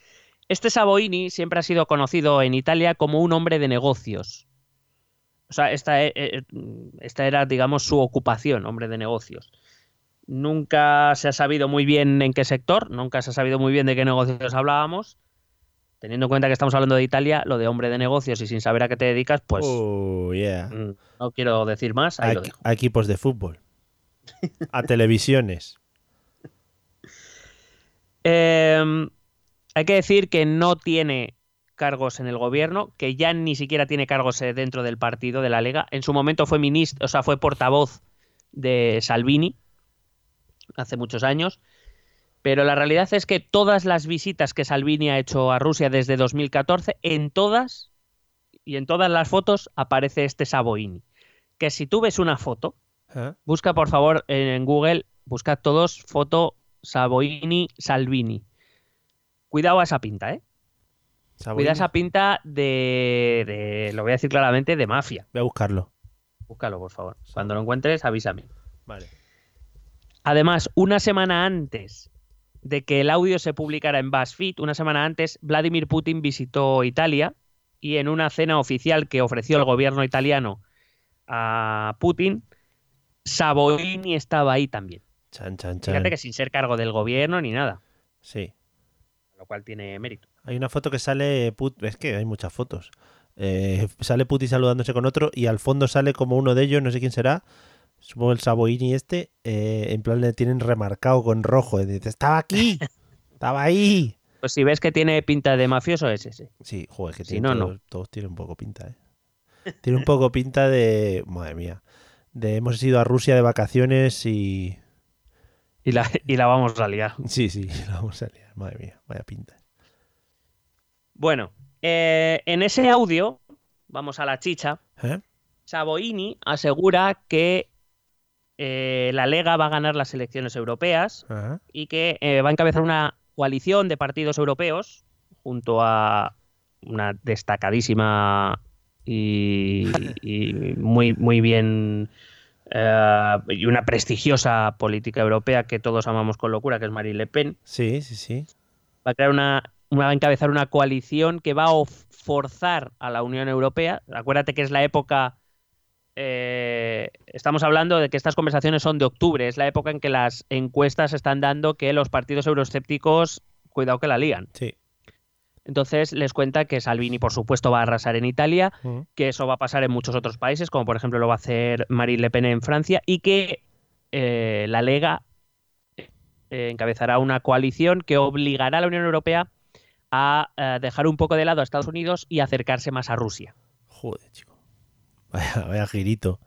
este Savoini siempre ha sido conocido en Italia como un hombre de negocios. O sea, esta, e- e- esta era, digamos, su ocupación, hombre de negocios. Nunca se ha sabido muy bien en qué sector, nunca se ha sabido muy bien de qué negocios hablábamos. Teniendo en cuenta que estamos hablando de Italia, lo de hombre de negocios y sin saber a qué te dedicas, pues Oh, yeah. mm, no quiero decir más. Ahí A, lo dejo. a equipos de fútbol. A televisiones. <laughs> Eh, hay que decir que no tiene cargos en el gobierno, que ya ni siquiera tiene cargos eh, dentro del partido de la Lega. En su momento fue ministro, o sea, fue portavoz de Salvini hace muchos años. Pero la realidad es que todas las visitas que Salvini ha hecho a Rusia desde 2014, en todas y en todas las fotos aparece este Savoini. Que si tú ves una foto, ¿Eh? Busca, por favor, en Google, buscad todos foto Savoini Salvini. Cuidado a esa pinta, ¿eh? Saborini. Cuidado a esa pinta de, de- lo voy a decir claramente, de mafia. Voy a buscarlo. Búscalo, por favor. Cuando lo encuentres, avísame. Vale. Además, una semana antes de que el audio se publicara en BuzzFeed, una semana antes, Vladimir Putin visitó Italia y en una cena oficial que ofreció el gobierno italiano a Putin, Savoini estaba ahí también. Chan, chan, chan. Fíjate que sin ser cargo del gobierno ni nada, Sí. lo cual tiene mérito. Hay una foto que sale. Put- Es que hay muchas fotos. Eh, sale Putin saludándose con otro y al fondo sale como uno de ellos, no sé quién será. Supongo el Saboini este. eh, en plan le tienen remarcado con rojo. y dice, estaba aquí. <laughs> Estaba ahí. Pues si ves que tiene pinta de mafioso, es ese. Sí, joder, que Si tiene no, no. todos, todos tienen un poco pinta, ¿eh? Tiene un poco pinta de. Madre mía. De hemos ido a Rusia de vacaciones y. Y la, y la vamos a liar. Sí, sí, <laughs> la vamos a liar. Madre mía, vaya pinta. Bueno, eh, en ese audio, vamos a la chicha, ¿Eh? Asegura que eh, la Lega va a ganar las elecciones europeas y que eh, va a encabezar una coalición de partidos europeos junto a una destacadísima y, <laughs> y muy, muy bien eh, y una prestigiosa política europea que todos amamos con locura, que es Marine Le Pen. Sí, sí, sí. Va a crear una- va a encabezar una coalición que va a forzar a la Unión Europea. Acuérdate que es la época eh, estamos hablando de que estas conversaciones son de octubre, es la época en que las encuestas están dando que los partidos euroescépticos, cuidado que la lían. Sí. Entonces les cuenta que Salvini, por supuesto, va a arrasar en Italia, que eso va a pasar en muchos otros países, como por ejemplo lo va a hacer Marine Le Pen en Francia, y que eh, la Lega eh, encabezará una coalición que obligará a la Unión Europea a eh, dejar un poco de lado a Estados Unidos y acercarse más a Rusia. Joder, chico. <laughs> Vaya, vaya girito.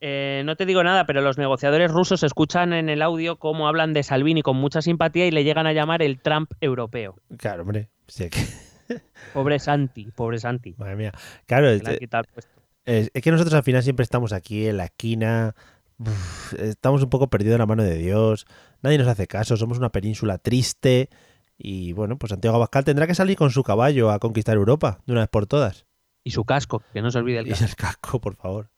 Eh, no te digo nada, pero los negociadores rusos escuchan en el audio cómo hablan de Salvini con mucha simpatía y le llegan a llamar el Trump europeo. Claro, hombre. Sí, que- <laughs> Pobre Santi, pobre Santi. Madre mía. Claro, que es, es- es que nosotros al final siempre estamos aquí en la esquina. uf, estamos un poco perdidos en la mano de Dios. Nadie nos hace caso. Somos una península triste. Y bueno, pues Santiago Abascal tendrá que salir con su caballo a conquistar Europa de una vez por todas. Y su casco, que no se olvide el Y casco. el casco, por favor.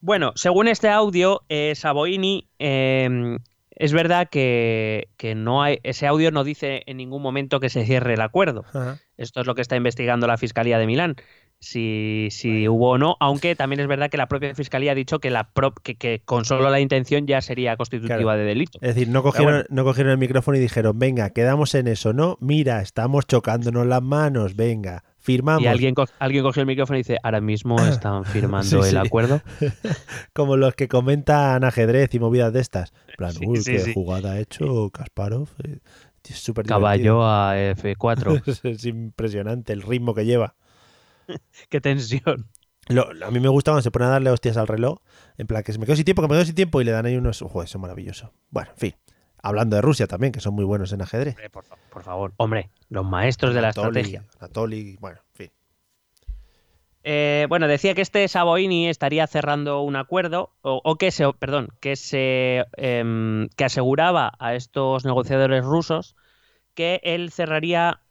Bueno, según este audio, eh, Saboini, eh, es verdad que, que no hay, ese audio no dice en ningún momento que se cierre el acuerdo. Ajá. Esto es lo que está investigando la Fiscalía de Milán. Si, si hubo o no, aunque también es verdad que la propia Fiscalía ha dicho que, la pro- que, que con solo la intención ya sería constitutiva Claro. de delito. Es decir, no cogieron, bueno. no cogieron el micrófono y dijeron, venga, quedamos en eso, ¿no? Mira, estamos chocándonos las manos, venga, firmamos. Y alguien, co- alguien cogió el micrófono y dice, ahora mismo <laughs> están firmando Sí, el sí. acuerdo. <laughs> Como los que comentan ajedrez y movidas de estas. En plan, Sí, uy, qué jugada ha hecho Kasparov. eh, Es súper Caballo a F4. divertido. <laughs> es impresionante el ritmo que lleva. <laughs> Qué tensión. Lo- a mí me gusta cuando se ponen a darle hostias al reloj. En plan, que se me quedo sin tiempo, que me quedo sin tiempo y le dan ahí unos. Joder, eso es maravilloso. Bueno, en fin. Hablando de Rusia también, que son muy buenos en ajedrez. Hombre, por, fa- por favor. Hombre, los maestros de la estrategia. Anatoly, bueno, en fin. Eh, bueno, decía que este Saboini estaría cerrando un acuerdo, o, o que se, perdón, que se em, que aseguraba a estos negociadores rusos que él cerraría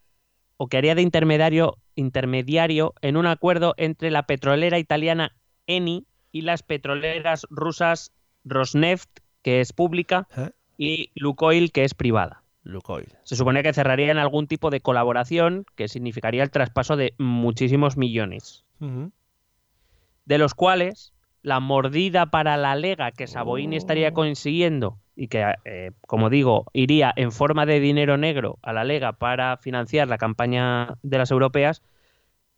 o que haría de intermediario, intermediario en un acuerdo entre la petrolera italiana Eni y las petroleras rusas Rosneft, que es pública, ¿Eh? y Lukoil, que es privada. Lukoil. Se supone que cerrarían algún tipo de colaboración que significaría el traspaso de muchísimos millones de los cuales la mordida para la lega que Saboini estaría consiguiendo y que, eh, como digo, iría en forma de dinero negro a la lega para financiar la campaña de las europeas,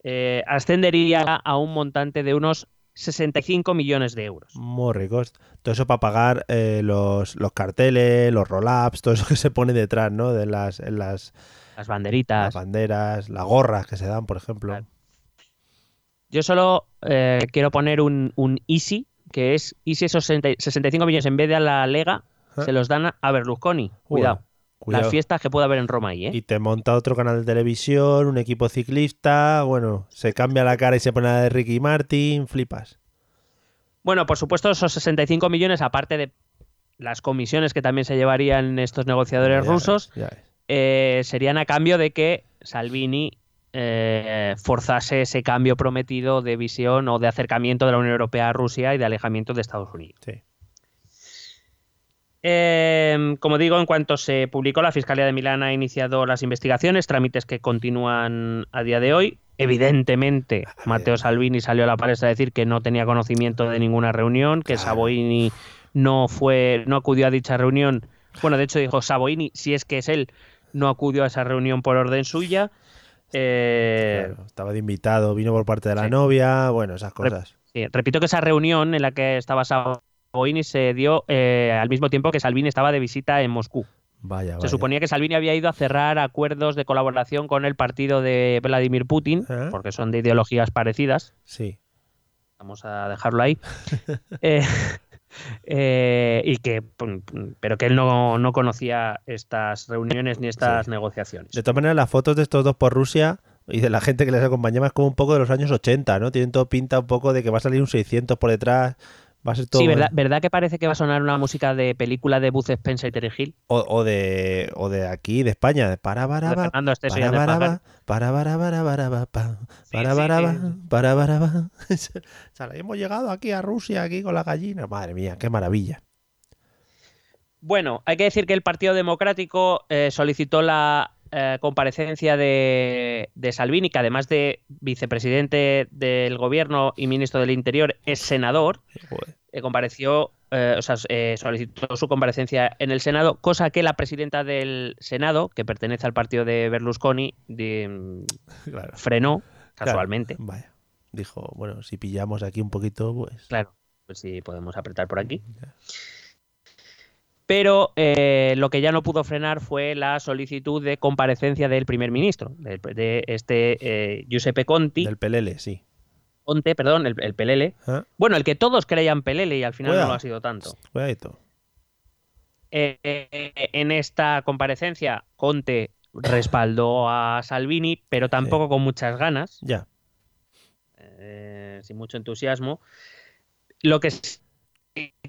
eh, ascendería a un montante de unos 65 millones de euros. Muy ricos. Todo eso para pagar eh, los, los carteles, los roll-ups, todo eso que se pone detrás, ¿no? De las, en las, Las las banderitas. banderas, las gorras que se dan, por ejemplo. Claro. Yo solo eh, quiero poner un, un easy, que es easy esos 60 65 millones en vez de a la lega, Ah. se los dan a- Berlusconi. Cuidado. Cuidado. Las fiestas que puede haber en Roma ahí, ¿eh? Y te monta otro canal de televisión, un equipo ciclista, bueno, se cambia la cara y se pone la de Ricky Martin, flipas. Bueno, por supuesto, esos 65 millones, aparte de las comisiones que también se llevarían estos negociadores Ya rusos, eh, serían a cambio de que Salvini eh, forzase ese cambio prometido de visión o de acercamiento de la Unión Europea a Rusia y de alejamiento de Estados Unidos. Sí. Eh, como digo, en cuanto se publicó, la Fiscalía de Milán ha iniciado las investigaciones, trámites que continúan a día de hoy. Evidentemente, <laughs> Matteo Salvini salió a la palestra a decir que no tenía conocimiento de ninguna reunión, que. Saboini no fue, no acudió a dicha reunión. Bueno, de hecho dijo Saboini, si es que es él, no acudió a esa reunión por orden suya. Eh, Claro, estaba de invitado, vino por parte de la sí. novia, bueno, esas cosas. Sí, repito que esa reunión en la que estaba Saboini se dio eh, al mismo tiempo que Salvini estaba de visita en Moscú. Vaya, Se vaya. suponía que Salvini había ido a cerrar acuerdos de colaboración con el partido de Vladimir Putin, ¿Eh? porque son de ideologías parecidas. Sí. Vamos a dejarlo ahí. <laughs> Eh, eh, y que, pero que él no, no conocía estas reuniones ni estas Sí. negociaciones. De todas maneras, las fotos de estos dos por Rusia y de la gente que les acompañaba es como un poco de los años 80, ¿no? Tienen todo pinta un poco de que va a salir un 600 por detrás, va a ser todo... Sí, ¿verdad, ¿verdad que parece que va a sonar una música de película de Buzz Spencer y Terry? O, o de, o de aquí, de España, de para, para, para, para, para, para, para, para, para, para, para, hemos llegado aquí a Rusia, aquí con la gallina. Madre mía, qué maravilla. Bueno, hay que decir que el Partido Democrático eh, solicitó la eh, comparecencia de, de Salvini, que además de vicepresidente del gobierno y ministro del Interior, es senador, eh, compareció, eh, o sea, solicitó su comparecencia en el Senado, cosa que la presidenta del Senado, que pertenece al partido de Berlusconi, de- <laughs> Claro. frenó Claro. casualmente. Vaya. Dijo, bueno, si pillamos aquí un poquito, pues. Claro, pues sí, podemos apretar por aquí. Pero eh, lo que ya no pudo frenar fue la solicitud de comparecencia del primer ministro, de, de este eh, Giuseppe Conti, Del pelele, sí. Conte, perdón, el, el Pelele. ¿Ah? Bueno, el que todos creían Pelele y al final Cuidado. no lo ha sido tanto. Cuidadito. Eh, eh, en esta comparecencia, Conte respaldó a Salvini, pero tampoco con muchas ganas. Ya. sin mucho entusiasmo. Lo que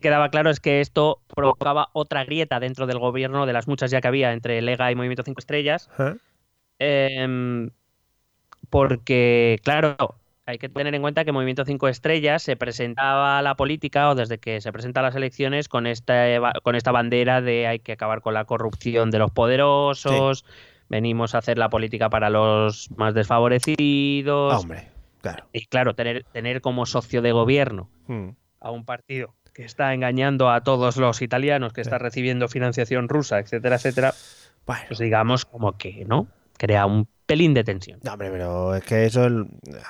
quedaba claro es que esto provocaba otra grieta dentro del gobierno de las muchas ya que había entre Lega y Movimiento 5 Estrellas, em, porque, claro, hay que tener en cuenta que Movimiento 5 Estrellas se presentaba a la política o desde que se presenta a las elecciones con esta, con esta bandera de hay que acabar con la corrupción de los poderosos, venimos a hacer la política para los más desfavorecidos. Ah, hombre, claro. Y claro, tener, tener como socio de gobierno Hmm. a un partido que está engañando a todos los italianos, que está recibiendo financiación rusa, etcétera, etcétera, Bueno. pues digamos como que, ¿no? Crea un pelín de tensión. No, hombre, pero es que eso, el-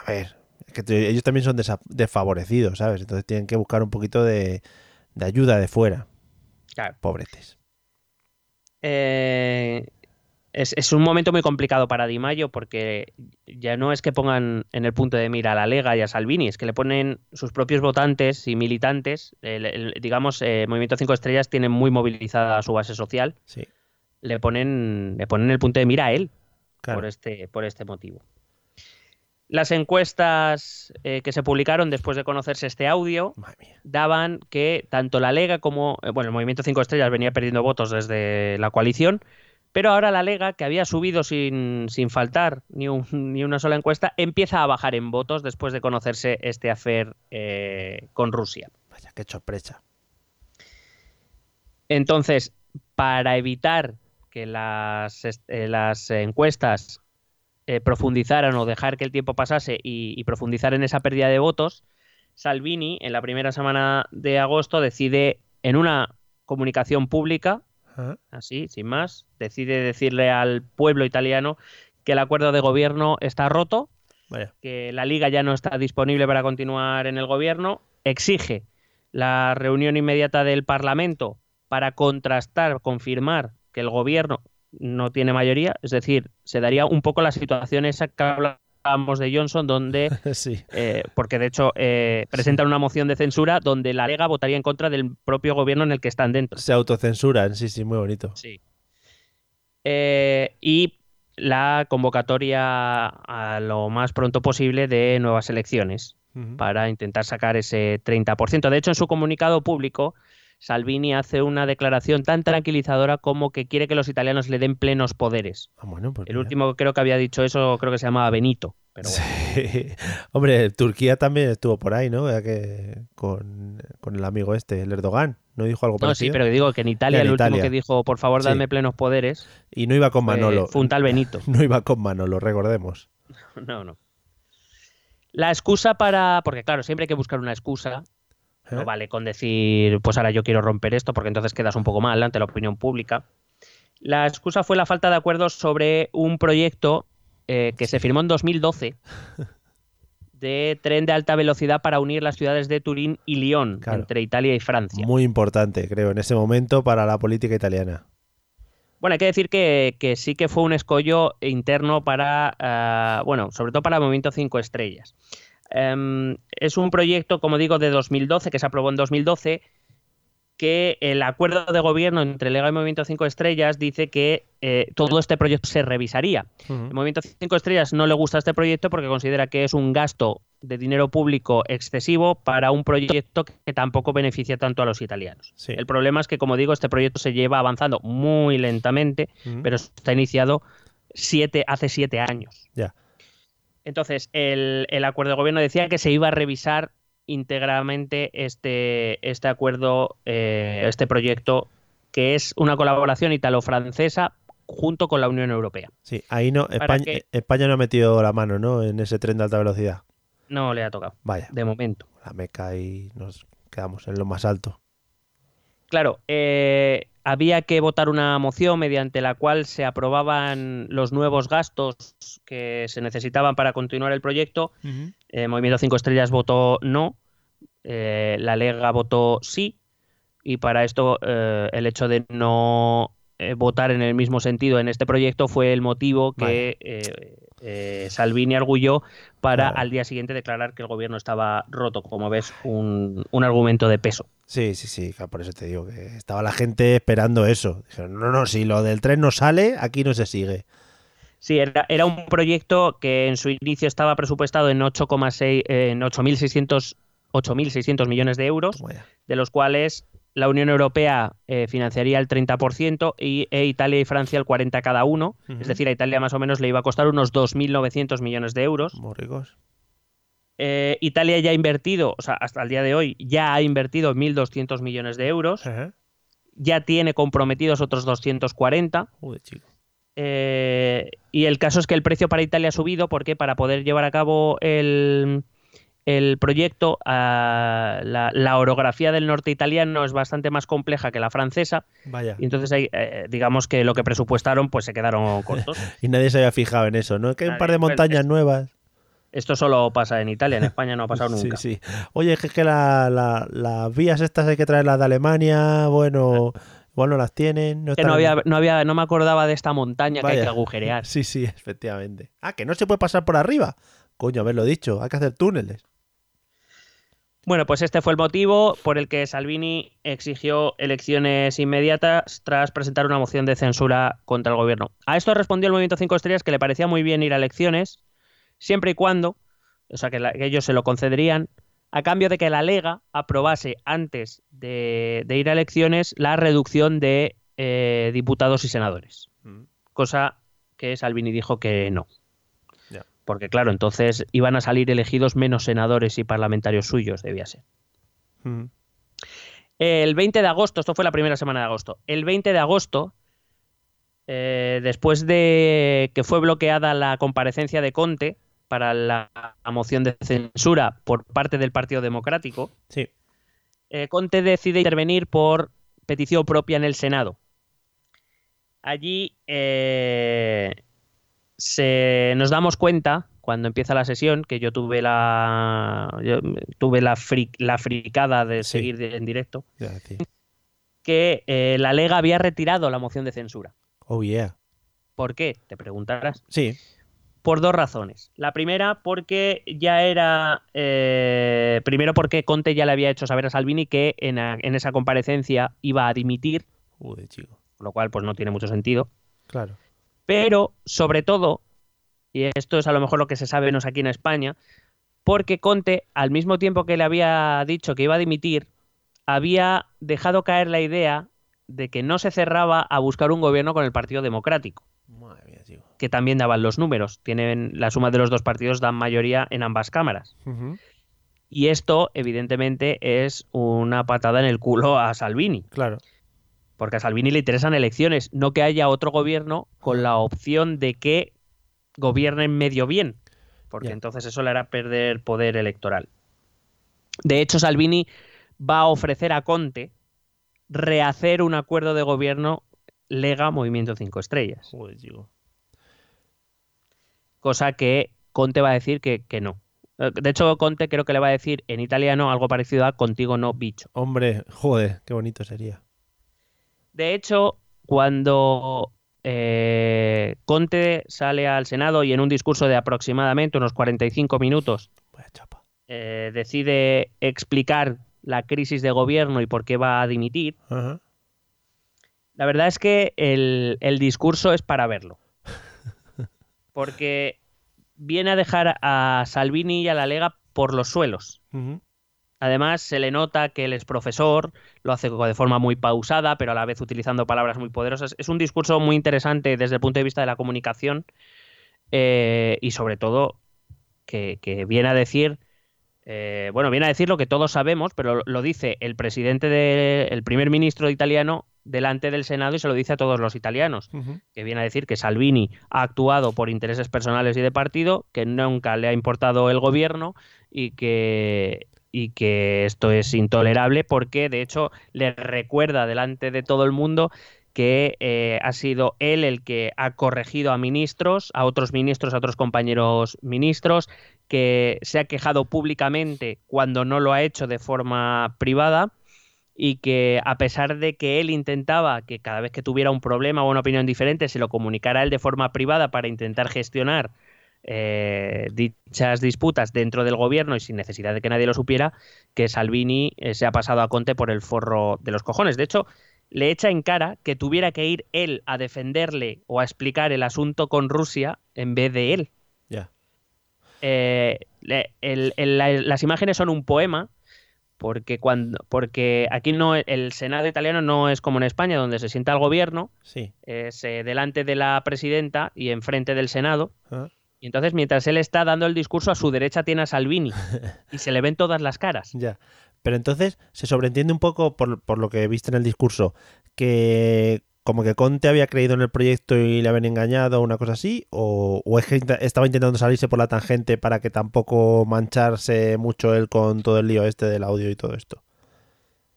a ver, es que ellos también son desfavorecidos, ¿sabes? Entonces tienen que buscar un poquito de, de ayuda de fuera, Claro. pobretes. Eh, es, es un momento muy complicado para Di Maio porque ya no es que pongan en el punto de mira a la Lega y a Salvini, es que le ponen sus propios votantes y militantes. el- el- digamos, eh, Movimiento 5 Estrellas tiene muy movilizada su base social. Sí, Le ponen, le ponen el punto de mira a él. claro. por, este, por este motivo. Las encuestas eh, que se publicaron después de conocerse este audio daban que tanto la Lega como eh, bueno, el Movimiento 5 Estrellas venía perdiendo votos desde la coalición, pero ahora la Lega, que había subido sin, sin faltar ni, un- <laughs> ni una sola encuesta, empieza a bajar en votos después de conocerse este afer eh, con Rusia. Vaya, qué sorpresa. Entonces, para evitar que las, eh, las encuestas eh, profundizaran o dejar que el tiempo pasase y, y profundizar en esa pérdida de votos, Salvini, en la primera semana de agosto, decide, en una comunicación pública, Así, sin más, decide decirle al pueblo italiano que el acuerdo de gobierno está roto, Vaya. que la liga ya no está disponible para continuar en el gobierno, exige la reunión inmediata del Parlamento para contrastar, confirmar que el gobierno no tiene mayoría, es decir, se daría un poco la situación esa que hablábamos de Johnson, donde, <laughs> sí. eh, porque de hecho eh, presentan una moción de censura donde la Lega votaría en contra del propio gobierno en el que están dentro. Se autocensuran, sí, sí, muy bonito. Sí. Eh, y la convocatoria a lo más pronto posible de nuevas elecciones para intentar sacar ese 30%. De hecho, en su comunicado público, Salvini hace una declaración tan tranquilizadora como que quiere que los italianos le den plenos poderes. Ah, bueno, pues El último que creo que había dicho eso creo que se llamaba Benito. Pero bueno. Sí. <laughs> Hombre, Turquía también estuvo por ahí, ¿no? Que con, con el amigo este, el Erdogan, ¿no dijo algo No, sí, parecido? pero digo que en Italia en el último que dijo, por favor, Sí. dadme plenos poderes, Y no iba con Manolo. fue un tal <laughs> Benito. No iba con Manolo, recordemos. <laughs> No, no. La excusa para. Porque, claro, siempre hay que buscar una excusa. ¿Eh? No vale con decir, pues ahora yo quiero romper esto, porque entonces quedas un poco mal ante la opinión pública. La excusa fue la falta de acuerdo sobre un proyecto eh, que se firmó en 2012 <laughs> de tren de alta velocidad para unir las ciudades de Turín y Lyon, Claro. entre Italia y Francia. Muy importante, creo, en ese momento para la política italiana. Bueno, hay que decir que, que sí que fue un escollo interno para, ah, bueno, sobre todo para el Movimiento 5 Estrellas. Em, es un proyecto, como digo, de 2012, que se aprobó en 2012, que el acuerdo de gobierno entre Lega y Movimiento 5 Estrellas dice que eh, todo este proyecto se revisaría. El Movimiento 5 Estrellas no le gusta este proyecto porque considera que es un gasto de dinero público excesivo para un proyecto que tampoco beneficia tanto a los italianos. Sí. El problema es que, como digo, este proyecto se lleva avanzando muy lentamente, pero está iniciado siete, hace siete años. Ya. Entonces, el, el acuerdo de gobierno decía que se iba a revisar íntegramente este, este acuerdo, eh, este proyecto, que es una colaboración italo-francesa junto con la Unión Europea. Sí, ahí no, España, que- España no ha metido la mano, ¿no? En ese tren de alta velocidad. No le ha tocado, Vaya, de momento. la meca y nos quedamos en lo más alto. Claro, eh, había que votar una moción mediante la cual se aprobaban los nuevos gastos que se necesitaban para continuar el proyecto. Eh, Movimiento 5 Estrellas votó no, eh, la Lega votó sí, y para esto eh, el hecho de no votar en el mismo sentido en este proyecto fue el motivo que eh, Salvini arguyó para al día siguiente declarar que el gobierno estaba roto. Como ves, un, un argumento de peso. Sí, sí, sí, por eso te digo que estaba la gente esperando eso. Dijeron, no, no, si lo del tren no sale, aquí no se sigue. Sí, era, era un proyecto que en su inicio estaba presupuestado en 8,6 eh, en 8.600 8.600 millones de euros, de los cuales la Unión Europea eh, financiaría el 30% y e Italia y Francia el 40% cada uno. Es decir, a Italia más o menos le iba a costar unos 2.900 millones de euros. Muy ricos. Eh, Italia ya ha invertido, o sea, hasta el día de hoy, ya ha invertido 1.200 millones de euros. Ya tiene comprometidos otros 240. Joder, chico. Eh, y el caso es que el precio para Italia ha subido porque para poder llevar a cabo el, el proyecto, ah, la, la orografía del norte italiano es bastante más compleja que la francesa Vaya. y entonces hay, eh, digamos que lo que presupuestaron pues se quedaron cortos. <laughs> Y nadie se había fijado en eso, ¿no? Es que hay un par de pero montañas es- nuevas. Esto solo pasa en Italia, en España no ha pasado <laughs> nunca. Sí, sí. Oye, es que la- la- las vías estas hay que traerlas de Alemania, bueno, <laughs> igual no las tienen. No Que no había, no había, no me acordaba de esta montaña que hay que agujerear. Sí, sí, efectivamente. Ah, que no se puede pasar por arriba. Coño, haberlo dicho, hay que hacer túneles. Bueno, pues este fue el motivo por el que Salvini exigió elecciones inmediatas tras presentar una moción de censura contra el gobierno. A esto respondió el Movimiento 5 Estrellas que le parecía muy bien ir a elecciones, siempre y cuando, o sea, que, la- que ellos se lo concederían, a cambio de que la Lega aprobase antes de, de ir a elecciones la reducción de eh, diputados y senadores. Cosa que Salvini dijo que no. Porque claro, entonces iban a salir elegidos menos senadores y parlamentarios suyos, debía ser. Mm. El 20 de agosto, esto fue la primera semana de agosto. El 20 de agosto, eh, después de que fue bloqueada la comparecencia de Conte para la, la moción de censura por parte del Partido Democrático, Sí. eh, Conte decide intervenir por petición propia en el Senado. Allí eh, se, nos damos cuenta, cuando empieza la sesión, que yo tuve la, yo tuve la, fri- la fricada de Sí. seguir en directo, decía. que eh, la Lega había retirado la moción de censura. Oh, yeah. ¿Por qué? Te preguntarás. Sí. Por dos razones. La primera, porque ya era. eh, primero, porque Conte ya le había hecho saber a Salvini que en, a- en esa comparecencia iba a dimitir, Joder, chico. lo cual pues no tiene mucho sentido. Claro. Pero, sobre todo, y esto es a lo mejor lo que se sabe menos aquí en España, porque Conte, al mismo tiempo que le había dicho que iba a dimitir, había dejado caer la idea de que no se cerraba a buscar un gobierno con el Partido Democrático. Madre mía, que también daban los números. Tienen la suma de los dos partidos dan mayoría en ambas cámaras. Y esto, evidentemente, es una patada en el culo a Salvini, Claro. Porque a Salvini le interesan elecciones, no que haya otro gobierno con la opción de que gobiernen medio bien, porque entonces eso le hará perder poder electoral. De hecho, Salvini va a ofrecer a Conte rehacer un acuerdo de gobierno Lega Movimiento 5 Estrellas. Joder, cosa que Conte va a decir que, que no. Eh, De hecho, Conte creo que le va a decir en italiano algo parecido a contigo no, bicho. Hombre, joder, qué bonito sería. De hecho, cuando eh, Conte sale al Senado y en un discurso de aproximadamente unos 45 minutos eh, decide explicar la crisis de gobierno y por qué va a dimitir, la verdad es que el, el discurso es para verlo. <laughs> Porque viene a dejar a Salvini y a la Lega por los suelos. Además, se le nota que él es profesor, lo hace de forma muy pausada, pero a la vez utilizando palabras muy poderosas. Es un discurso muy interesante desde el punto de vista de la comunicación eh, y sobre todo que, que viene a decir, eh, bueno, viene a decir lo que todos sabemos, pero lo dice el presidente, de, el primer ministro italiano delante del Senado y se lo dice a todos los italianos, que viene a decir que Salvini ha actuado por intereses personales y de partido, que nunca le ha importado el gobierno y que, y que esto es intolerable porque de hecho le recuerda delante de todo el mundo que eh, ha sido él el que ha corregido a ministros, a otros ministros, a otros compañeros ministros, que se ha quejado públicamente cuando no lo ha hecho de forma privada y que a pesar de que él intentaba que cada vez que tuviera un problema o una opinión diferente se lo comunicara él de forma privada para intentar gestionar eh, dichas disputas dentro del gobierno y sin necesidad de que nadie lo supiera, que Salvini eh, se ha pasado a Conte por el forro de los cojones. De hecho, le echa en cara que tuviera que ir él a defenderle o a explicar el asunto con Rusia en vez de él. Ya. Eh, las imágenes son un poema porque cuando porque aquí no el Senado italiano no es como en España donde se sienta el gobierno sí. es delante de la presidenta y enfrente del Senado. Y entonces, mientras él está dando el discurso, a su derecha tiene a Salvini <laughs> y se le ven todas las caras. Ya. Pero entonces se sobreentiende un poco, por, por lo que viste en el discurso, que como que Conte había creído en el proyecto y le habían engañado o una cosa así, o, o, es que estaba intentando salirse por la tangente para que tampoco mancharse mucho él con todo el lío este del audio y todo esto.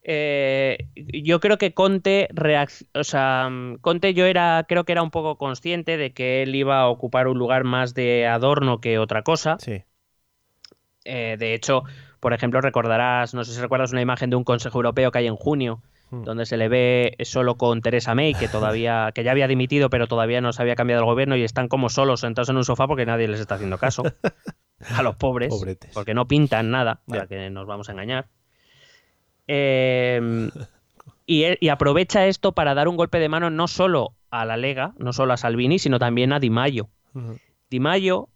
Eh, yo creo que Conte, o sea, Conte yo era, creo que era un poco consciente de que él iba a ocupar un lugar más de adorno que otra cosa. Sí. Eh, de hecho, por ejemplo, recordarás, no sé si recuerdas una imagen de un Consejo Europeo que hay en junio, hmm. donde se le ve solo con Teresa May, que todavía, <laughs> que ya había dimitido, pero todavía no se había cambiado el gobierno y están como solos sentados en un sofá porque nadie les está haciendo caso. <laughs> a los pobres, porque no pintan nada, para que nos vamos a engañar. Em, y, aprovecha esto para dar un golpe de mano no solo a la Lega, no solo a Salvini, sino también a Di Maio. Di Maio,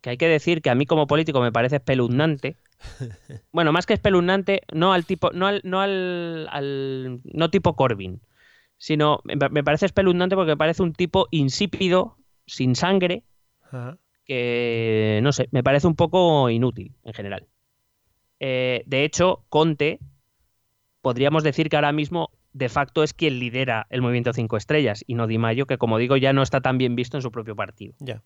que hay que decir que a mí como político me parece espeluznante. <laughs> bueno, más que espeluznante, no al tipo, no al, no al, no tipo Corbyn, sino me parece espeluznante porque me parece un tipo insípido, sin sangre, que no sé, me parece un poco inútil en general. Eh, de hecho, Conte podríamos decir que ahora mismo de facto es quien lidera el movimiento Cinco Estrellas y no Di Maio, que como digo ya no está tan bien visto en su propio partido. Ya.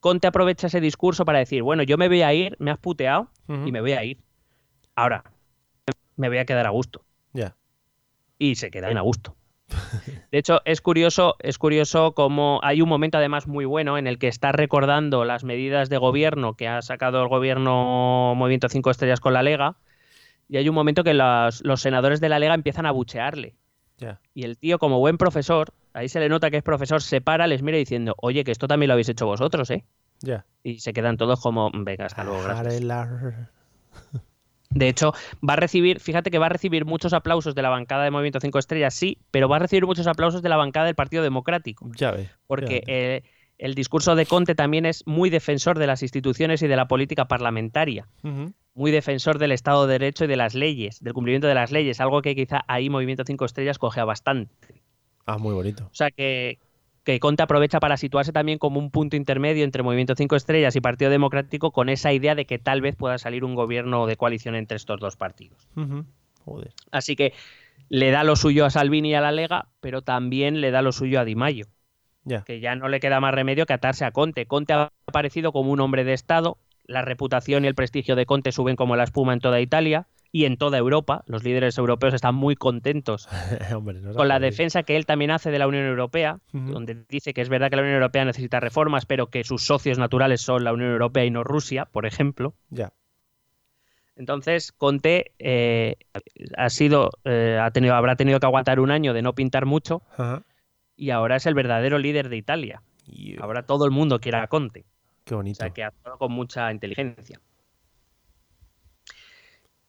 Conte aprovecha ese discurso para decir, bueno, yo me voy a ir, me has puteado y me voy a ir. Ahora, me voy a quedar a gusto. Ya. Y se queda en a gusto. <laughs> De hecho, es curioso, es curioso como hay un momento además muy bueno en el que está recordando las medidas de gobierno que ha sacado el gobierno Movimiento Cinco Estrellas con la Lega y hay un momento que los, senadores de la Lega empiezan a buchearle. Y el tío, como buen profesor, ahí se le nota que es profesor, se para, les mira diciendo, oye, que esto también lo habéis hecho vosotros, ¿eh? Y se quedan todos como, venga, hasta luego, gracias. De hecho, va a recibir, fíjate que va a recibir muchos aplausos de la bancada de Movimiento 5 Estrellas, sí, pero va a recibir muchos aplausos de la bancada del Partido Democrático. Ya ve. Porque eh, el discurso de Conte también es muy defensor de las instituciones y de la política parlamentaria muy defensor del Estado de Derecho y de las leyes, del cumplimiento de las leyes, algo que quizá ahí Movimiento 5 Estrellas cogea bastante. Ah, muy bonito. O sea que, que Conte aprovecha para situarse también como un punto intermedio entre Movimiento 5 Estrellas y Partido Democrático con esa idea de que tal vez pueda salir un gobierno de coalición entre estos dos partidos. Así que le da lo suyo a Salvini y a la Lega, pero también le da lo suyo a Di Maio. Que ya no le queda más remedio que atarse a Conte. Conte ha aparecido como un hombre de Estado, la reputación y el prestigio de Conte suben como la espuma en toda Italia y en toda Europa. Los líderes europeos están muy contentos <laughs> con la defensa que él también hace de la Unión Europea, donde dice que es verdad que la Unión Europea necesita reformas, pero que sus socios naturales son la Unión Europea y no Rusia, por ejemplo. Ya. Entonces, Conte eh, ha sido, eh, ha tenido, habrá tenido que aguantar un año de no pintar mucho y ahora es el verdadero líder de Italia. Ahora todo el mundo quiere a Conte. Qué bonito. O sea, que ha actuado con mucha inteligencia.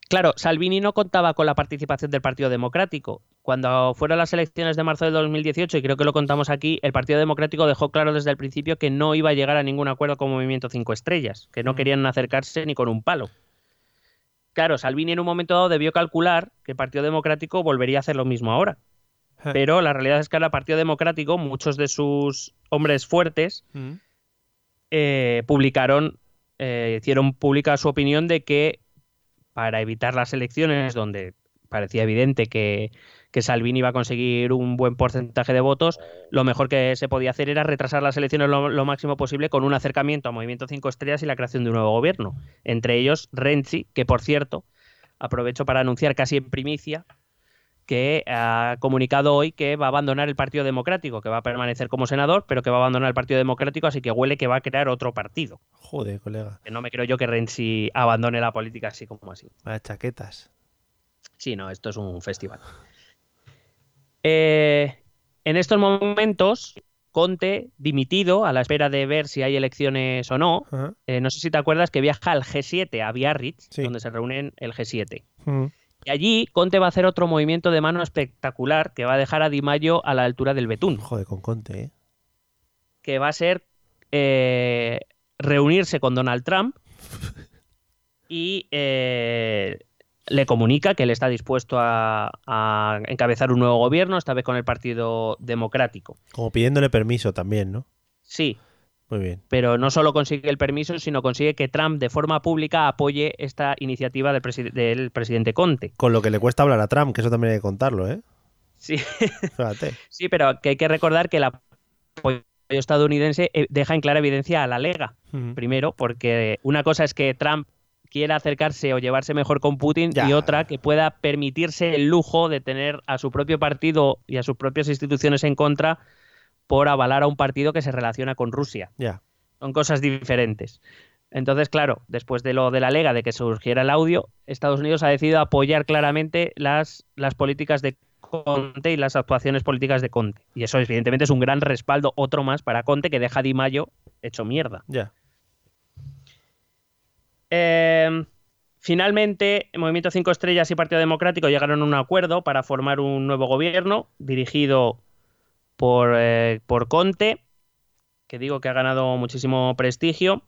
Claro, Salvini no contaba con la participación del Partido Democrático. Cuando fueron las elecciones de marzo de 2018, y creo que lo contamos aquí, el Partido Democrático dejó claro desde el principio que no iba a llegar a ningún acuerdo con Movimiento Cinco Estrellas, que no mm. querían acercarse ni con un palo. Claro, Salvini en un momento dado debió calcular que el Partido Democrático volvería a hacer lo mismo ahora. Pero la realidad es que ahora el Partido Democrático, muchos de sus hombres fuertes, mm. Eh, publicaron, eh, hicieron pública su opinión de que para evitar las elecciones donde parecía evidente que, que Salvini iba a conseguir un buen porcentaje de votos, lo mejor que se podía hacer era retrasar las elecciones lo, lo, máximo posible con un acercamiento a Movimiento 5 Estrellas y la creación de un nuevo gobierno. Entre ellos, Renzi, que por cierto, aprovecho para anunciar casi en primicia que ha comunicado hoy que va a abandonar el Partido Democrático, que va a permanecer como senador, pero que va a abandonar el Partido Democrático, así que huele que va a crear otro partido. Joder, colega. Que no me creo yo que Renzi abandone la política así como así. Chaquetas. Sí, no, esto es un festival. Eh, en estos momentos, Conte, dimitido, a la espera de ver si hay elecciones o no, eh, no sé si te acuerdas que viaja al G7, a Biarritz, Sí. donde se reúnen el G7. Mm. Y allí Conte va a hacer otro movimiento de mano espectacular que va a dejar a Di Maio a la altura del Betún, Joder, con Conte, ¿eh? que va a ser eh, reunirse con Donald Trump <laughs> y eh, le comunica que él está dispuesto a, a encabezar un nuevo gobierno, esta vez con el Partido Democrático. Como pidiéndole permiso también, ¿no? Sí, Muy bien. pero no solo consigue el permiso, sino consigue que Trump de forma pública apoye esta iniciativa del, presi- del presidente Conte. Con lo que le cuesta hablar a Trump, que eso también hay que contarlo, ¿eh? Sí, <laughs> Fíjate. sí, pero que hay que recordar que el apoyo estadounidense eh, deja en clara evidencia a la Lega. Primero, porque una cosa es que Trump quiera acercarse o llevarse mejor con Putin Ya. y otra que pueda permitirse el lujo de tener a su propio partido y a sus propias instituciones en contra por avalar a un partido que se relaciona con Rusia. Ya. Son cosas diferentes. Entonces, claro, después de lo de la Lega, de que surgiera el audio, Estados Unidos ha decidido apoyar claramente las, las políticas de Conte y las actuaciones políticas de Conte. Y eso, evidentemente, es un gran respaldo, otro más para Conte, que deja a Di Maio hecho mierda. Ya. Eh, finalmente, Movimiento 5 Estrellas y Partido Democrático llegaron a un acuerdo para formar un nuevo gobierno dirigido por, eh, por Conte, que digo que ha ganado muchísimo prestigio,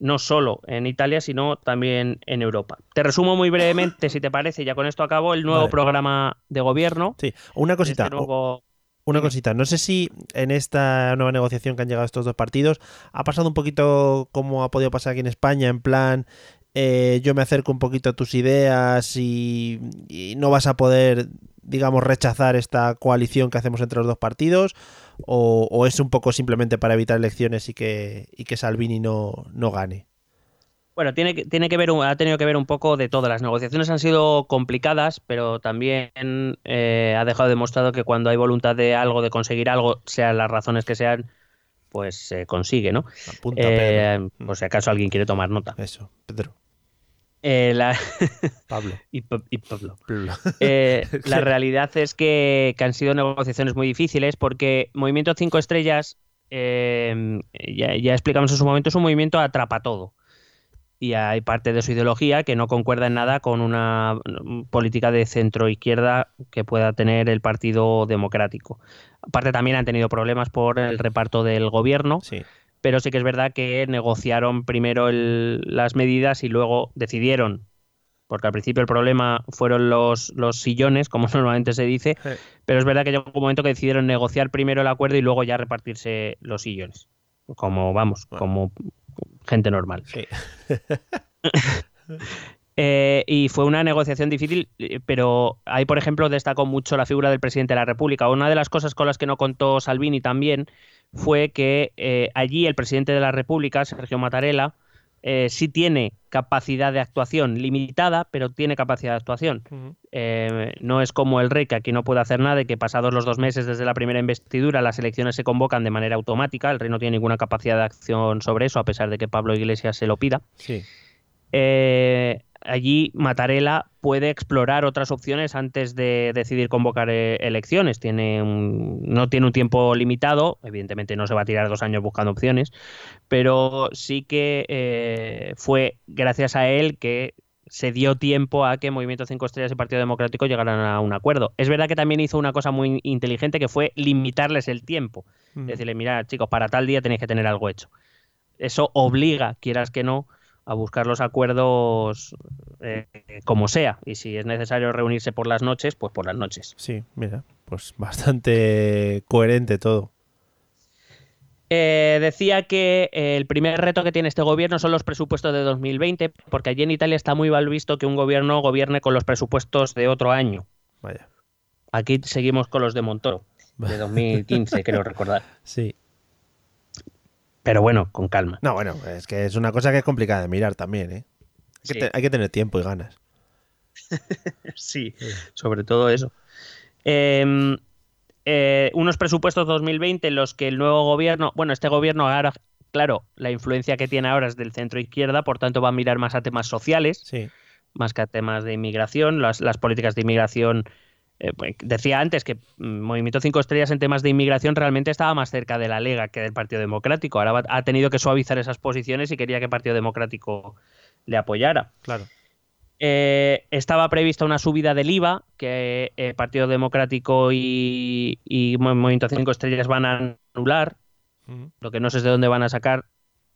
no solo en Italia, sino también en Europa. Te resumo muy brevemente, si te parece, ya con esto acabo, el nuevo Vale. programa de gobierno. Sí. Una cosita. este nuevo- Una cosita, no sé si en esta nueva negociación que han llegado estos dos partidos ha pasado un poquito como ha podido pasar aquí en España, en plan, eh, yo me acerco un poquito a tus ideas y, y no vas a poder, digamos, rechazar esta coalición que hacemos entre los dos partidos, o, o es un poco simplemente para evitar elecciones y que, y que Salvini no, no gane. Bueno, tiene tiene que ver, ha tenido que ver un poco de todo. Las negociaciones han sido complicadas, pero también eh, ha dejado demostrado que cuando hay voluntad de algo, de conseguir algo, sean las razones que sean, pues se consigue, ¿no? Apunta, Eh, Pedro. por si acaso alguien quiere tomar nota. Eso, Pedro, Eh, la- <laughs> Pablo. y, Pa- y Pablo. Eh, <laughs> la realidad es que, que han sido negociaciones muy difíciles porque Movimiento 5 Estrellas, eh, ya, ya explicamos en su momento, es un movimiento atrapa todo. Y hay parte de su ideología que no concuerda en nada con una política de centro izquierda que pueda tener el Partido Democrático. Aparte también han tenido problemas por el reparto del gobierno Sí, pero sí que es verdad que negociaron primero el- las medidas y luego decidieron, porque al principio el problema fueron los, los sillones, como <laughs> normalmente se dice, pero es verdad que llegó un momento que decidieron negociar primero el acuerdo y luego ya repartirse los sillones, como vamos, Bueno. como gente normal. sí. <laughs> Eh, y fue una negociación difícil, eh, pero ahí, por ejemplo, destacó mucho la figura del presidente de la República. Una de las cosas con las que no contó Salvini también fue que eh, allí el presidente de la República, Sergio Mattarella, eh, sí tiene capacidad de actuación limitada, pero tiene capacidad de actuación. Eh, no es como el rey, que aquí no puede hacer nada y que pasados los dos meses desde la primera investidura las elecciones se convocan de manera automática. El rey no tiene ninguna capacidad de acción sobre eso, a pesar de que Pablo Iglesias se lo pida. Sí. Eh, allí Mattarella puede explorar otras opciones antes de decidir convocar eh, elecciones. Tiene un- no tiene un tiempo limitado, evidentemente no se va a tirar dos años buscando opciones, pero sí que eh, fue gracias a él que se dio tiempo a que Movimiento 5 Estrellas y Partido Democrático llegaran a un acuerdo. Es verdad que también hizo una cosa muy inteligente que fue limitarles el tiempo. Mm. Decirle, mira, chicos, para tal día tenéis que tener algo hecho. Eso obliga, quieras que no, a buscar los acuerdos eh, como sea. Y si es necesario reunirse por las noches, pues por las noches. Sí, mira, pues bastante coherente todo. Eh, decía que eh, el primer reto que tiene este gobierno son los presupuestos de 2020, porque allí en Italia está muy mal visto que un gobierno gobierne con los presupuestos de otro año. Vaya. Aquí seguimos con los de Montoro, de <laughs> 2015, creo recordar. Sí. Pero bueno, con calma. No, bueno, es que es una cosa que es complicada de mirar también, ¿eh? Hay, que, te- hay que tener tiempo y ganas. <laughs> Sí, sobre todo eso. Eh, eh, unos presupuestos 2020 en los que el nuevo gobierno, bueno, este gobierno ahora, claro, la influencia que tiene ahora es del centro izquierda, por tanto va a mirar más a temas sociales, Sí. más que a temas de inmigración. Las, las políticas de inmigración, eh, pues, decía antes que mm, Movimiento 5 Estrellas en temas de inmigración realmente estaba más cerca de la Lega que del Partido Democrático. Ahora va- ha tenido que suavizar esas posiciones y quería que el Partido Democrático le apoyara. Claro. Eh, estaba prevista una subida del IVA que el Partido Democrático y, y Mo- Movimiento 5 Estrellas van a anular. Lo que no sé es de dónde van a sacar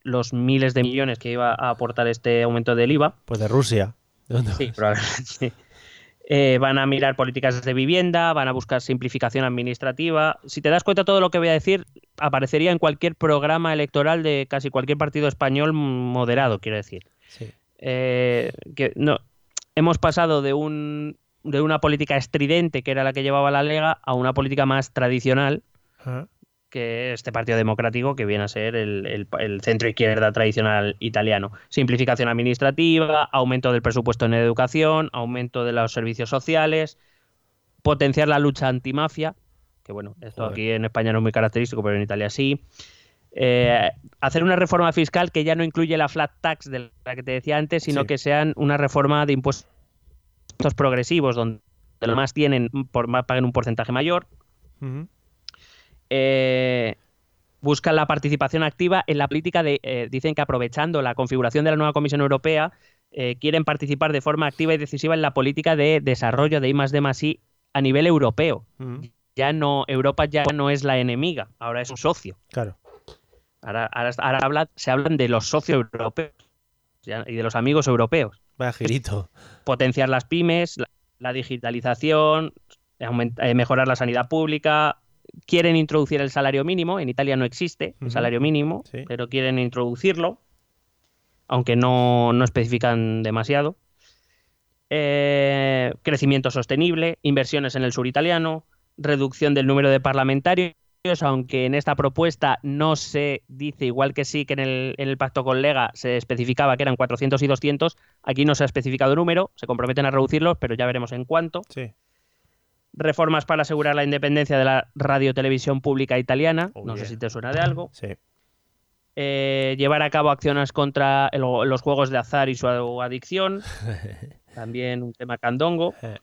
los miles de millones que iba a aportar este aumento del IVA. Pues de Rusia. ¿De dónde Sí, probablemente sí. Eh, van a mirar políticas de vivienda, van a buscar simplificación administrativa. Si te das cuenta, todo lo que voy a decir aparecería en cualquier programa electoral de casi cualquier partido español moderado, quiero decir. Sí. Eh, que no hemos pasado de un de una política estridente que era la que llevaba la Lega a una política más tradicional. Que este Partido Democrático que viene a ser el, el- el centro izquierda tradicional italiano. Simplificación administrativa, aumento del presupuesto en educación, aumento de los servicios sociales, potenciar la lucha antimafia, que bueno, esto Joder. aquí en España no es muy característico, pero en Italia sí. Eh, hacer una reforma fiscal que ya no incluye la flat tax de la que te decía antes, sino Sí. que sean una reforma de impuestos progresivos, donde los más tienen por, paguen un porcentaje mayor. Eh, buscan la participación activa en la política de, eh, dicen que aprovechando la configuración de la nueva Comisión Europea, eh, quieren participar de forma activa y decisiva en la política de desarrollo de I más D más I a nivel europeo. Ujú. Ya no, Europa ya no es la enemiga, ahora es un socio. Claro. Ahora, ahora, ahora habla- se hablan de los socios europeos ya- y de los amigos europeos. Vaya girito. Potenciar las pymes, la, la digitalización, eh, mejorar la sanidad pública. Quieren introducir el salario mínimo. En Italia no existe el salario mínimo, Sí. pero quieren introducirlo, aunque no, no especifican demasiado. Eh, crecimiento sostenible, inversiones en el sur italiano, reducción del número de parlamentarios, aunque en esta propuesta no se dice, igual que sí que en el, en el pacto con Lega se especificaba que eran 400 y 200, aquí no se ha especificado número, se comprometen a reducirlos, pero ya veremos en cuánto. Sí. Reformas para asegurar la independencia de la radiotelevisión pública italiana, Oh, no sé si te suena de algo. Sí. Eh, llevar a cabo acciones contra el- los juegos de azar y su adicción, <laughs> también un tema candongo. Eh.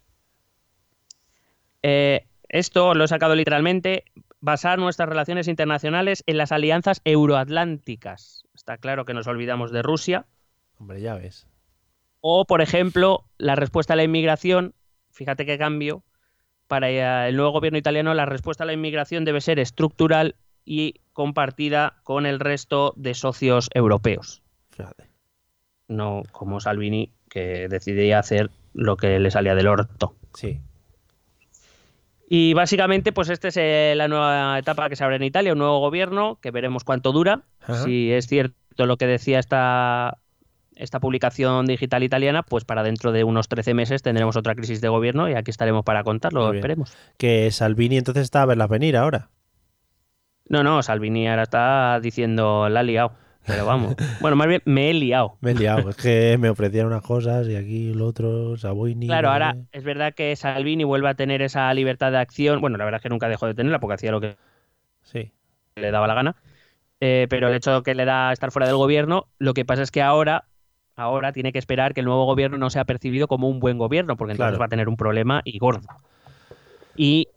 Eh, esto lo he sacado literalmente, basar nuestras relaciones internacionales en las alianzas euroatlánticas. Está claro que nos olvidamos de Rusia. Hombre, ya ves. O, por ejemplo, la respuesta a la inmigración, fíjate qué cambio, para eh, el nuevo gobierno italiano la respuesta a la inmigración debe ser estructural y compartida con el resto de socios europeos. Fíjate. No como Salvini, que decidía hacer lo que le salía del orto. Sí. Y básicamente, pues esta es eh, la nueva etapa que se abre en Italia, un nuevo gobierno, que veremos cuánto dura. Ajá. Si es cierto lo que decía esta, esta publicación digital italiana, pues para dentro de unos 13 meses tendremos otra crisis de gobierno y aquí estaremos para contarlo, esperemos. Que Salvini entonces está a verlas venir ahora. No, no, Salvini ahora está diciendo, la ha liado. Pero vamos. <laughs> Bueno, más bien me he liado. Me he liado. es que me ofrecían unas cosas y aquí lo otro, Saboini. Claro, ahora es verdad que Salvini vuelve a tener esa libertad de acción. Bueno, la verdad es que nunca dejó de tenerla porque hacía lo que Sí. le daba la gana. Eh, pero el hecho que le da estar fuera del gobierno, lo que pasa es que ahora, ahora tiene que esperar que el nuevo gobierno no sea percibido como un buen gobierno, porque entonces Claro. va a tener un problema y gordo. Y,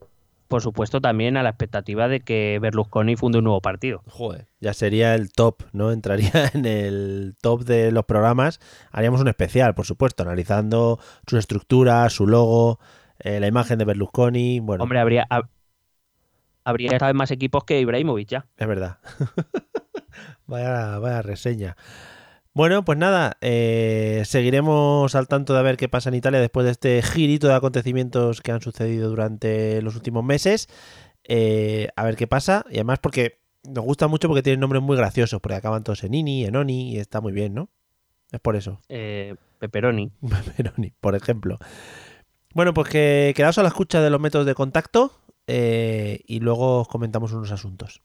por supuesto, también a la expectativa de que Berlusconi funde un nuevo partido. Joder. Ya sería el top, ¿no? <laughs> Entraría en el top de los programas. Haríamos un especial, por supuesto, analizando su estructura, su logo, eh, la imagen de Berlusconi. Bueno, Hombre, habría, hab- habría vez más equipos que Ibrahimovic ya. es verdad. <laughs> vaya, vaya reseña. Bueno, pues nada, eh, seguiremos al tanto de a ver qué pasa en Italia después de este girito de acontecimientos que han sucedido durante los últimos meses. Eh, a ver qué pasa. Y además porque Nos gusta mucho porque tienen nombres muy graciosos, porque acaban todos en Ini, en Oni, y está muy bien, ¿no? Es por eso. Eh, pepperoni. <laughs> Pepperoni, por ejemplo. Bueno, pues que quedaos a la escucha de los métodos de contacto eh, y luego os comentamos unos asuntos.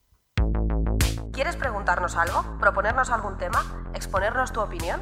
¿Quieres preguntarnos algo? ¿Proponernos algún tema? ¿Exponernos tu opinión?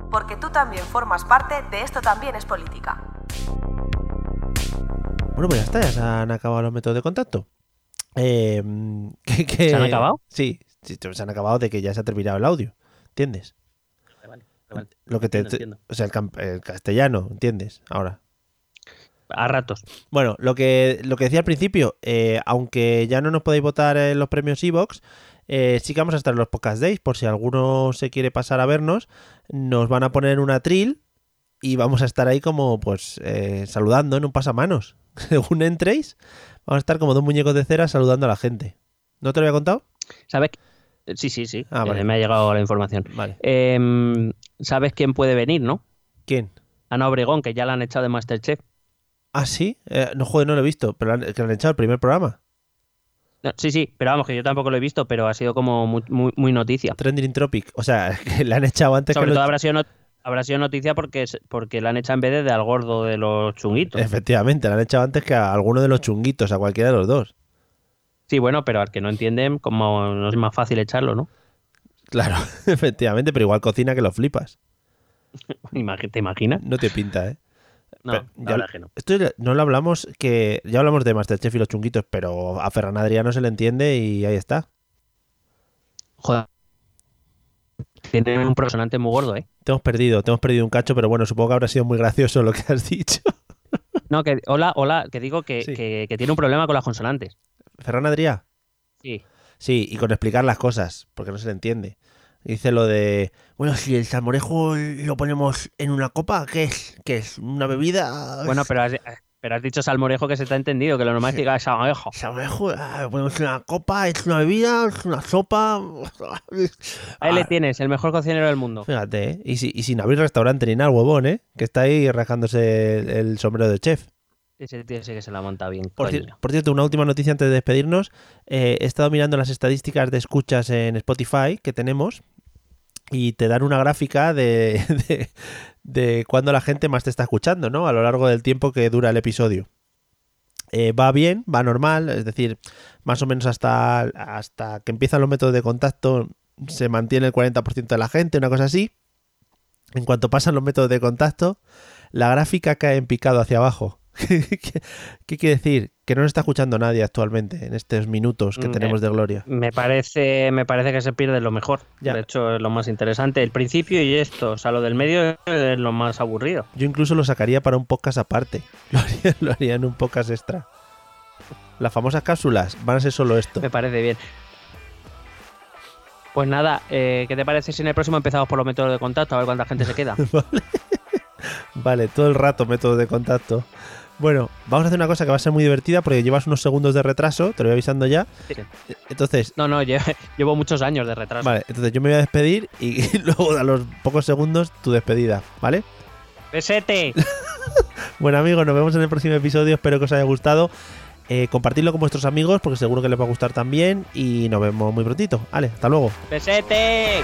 porque tú también formas parte de Esto también es política. Bueno, pues ya está, ya se han acabado los métodos de contacto. Eh, <laughs> que- que- ¿Se han acabado? Sí, sí, se han acabado de que ya se ha terminado el audio. ¿Entiendes? Vale, vale. Lo que te, Entiendo, entiendo. O sea, el castellano, ¿entiendes? Ahora. A ratos. Bueno, lo que, lo que decía al principio, eh, aunque ya no nos podéis votar en los premios Evox, eh, sí que vamos a estar en los Podcast Days, por si alguno se quiere pasar a vernos, nos van a poner una tril y vamos a estar ahí como, pues, eh, saludando en un pasamanos. <laughs> Según entréis, vamos a estar como dos muñecos de cera saludando a la gente. ¿No te lo había contado? ¿Sabes? qué- Sí, sí, sí. Ah, vale. Eh, me ha llegado la información. Vale. Em, ¿Sabes quién puede venir, no? ¿Quién? Ana Obregón, que ya la han echado de Masterchef. Ah, sí. Eh, no, joder, no lo he visto, pero han- que lo han echado el primer programa. No, sí, sí, pero vamos, que yo tampoco lo he visto, pero ha sido como muy, muy, muy noticia. Trending Tropic. O sea, <laughs> que le han echado antes Sobre que todo habrá sido, not- habrá sido noticia porque, porque la han echado en vez de, al gordo de los chunguitos. Efectivamente, le han echado antes que a alguno de los chunguitos, a cualquiera de los dos. Sí, bueno, pero al que no entienden, como no es más fácil echarlo, ¿no? Claro, <laughs> efectivamente, pero igual cocina que lo flipas. <laughs> ¿Te imaginas? No te pinta, ¿eh? No, Pero la ya- verdad que no. Esto no lo hablamos, que ya hablamos de Masterchef y los chunguitos, pero a Ferran Adriano se le entiende y ahí está. Joder. Tiene un personante muy gordo, ¿eh? Te hemos perdido, te hemos perdido un cacho, pero bueno, supongo que habrá sido muy gracioso lo que has dicho. No, que hola, hola, que digo que, Sí. que- que tiene un problema con las consonantes. Ferran Adrià. Sí. Sí, y con explicar las cosas, porque no se le entiende. Dice lo de, bueno, si el salmorejo lo ponemos en una copa, ¿qué es? ¿Qué es? ¿Una bebida? Bueno, pero has, pero has dicho salmorejo que se te ha entendido, que lo normal es que diga salmorejo. Salmorejo, ah, lo ponemos en una copa, es una bebida, es una sopa. <laughs> Ahí le Ah, tienes, el mejor cocinero del mundo. Fíjate, ¿eh? y, si- y sin abrir restaurante ni nada, el huevón, ¿eh? Que está ahí rasgándose el, el sombrero de chef. Ese tío sí que se la monta bien. Por, coño. cier- por cierto, una última noticia antes de despedirnos. Eh, he estado mirando las estadísticas de escuchas en Spotify que tenemos y te dan una gráfica <laughs> de, de, cuándo la gente más te está escuchando, ¿no? A lo largo del tiempo que dura el episodio. Eh, va bien, va normal, es decir, más o menos hasta, hasta que empiezan los métodos de contacto se mantiene el 40% de la gente, una cosa así. En cuanto pasan los métodos de contacto, la gráfica cae en picado hacia abajo. <laughs> ¿Qué, quiere decir? Que no nos está escuchando nadie actualmente en estos minutos que Mm, tenemos de gloria. Me parece, me parece que se pierde lo mejor. Ya. De hecho, es lo más interesante. El principio y esto. O sea, lo del medio es lo más aburrido. Yo incluso lo sacaría para un podcast aparte. <laughs> Lo haría, lo haría en un podcast extra. Las famosas cápsulas van a ser solo esto. Me parece bien. Pues nada, eh, ¿qué te parece si en el próximo empezamos por los métodos de contacto? A ver cuánta gente se queda. <laughs> Vale, todo el rato métodos de contacto. Bueno, vamos a hacer una cosa que va a ser muy divertida porque llevas unos segundos de retraso, te lo voy avisando ya. Sí. Entonces, No, no, lle- <laughs> llevo muchos años de retraso. vale, entonces yo me voy a despedir y, y <laughs> luego a los pocos segundos tu despedida, ¿vale? ¡Besete! <laughs> Bueno amigos, nos vemos en el próximo episodio, espero que os haya gustado. Eh, compartidlo con vuestros amigos porque seguro que les va a gustar también y nos vemos muy prontito. Vale, hasta luego. ¡Besete!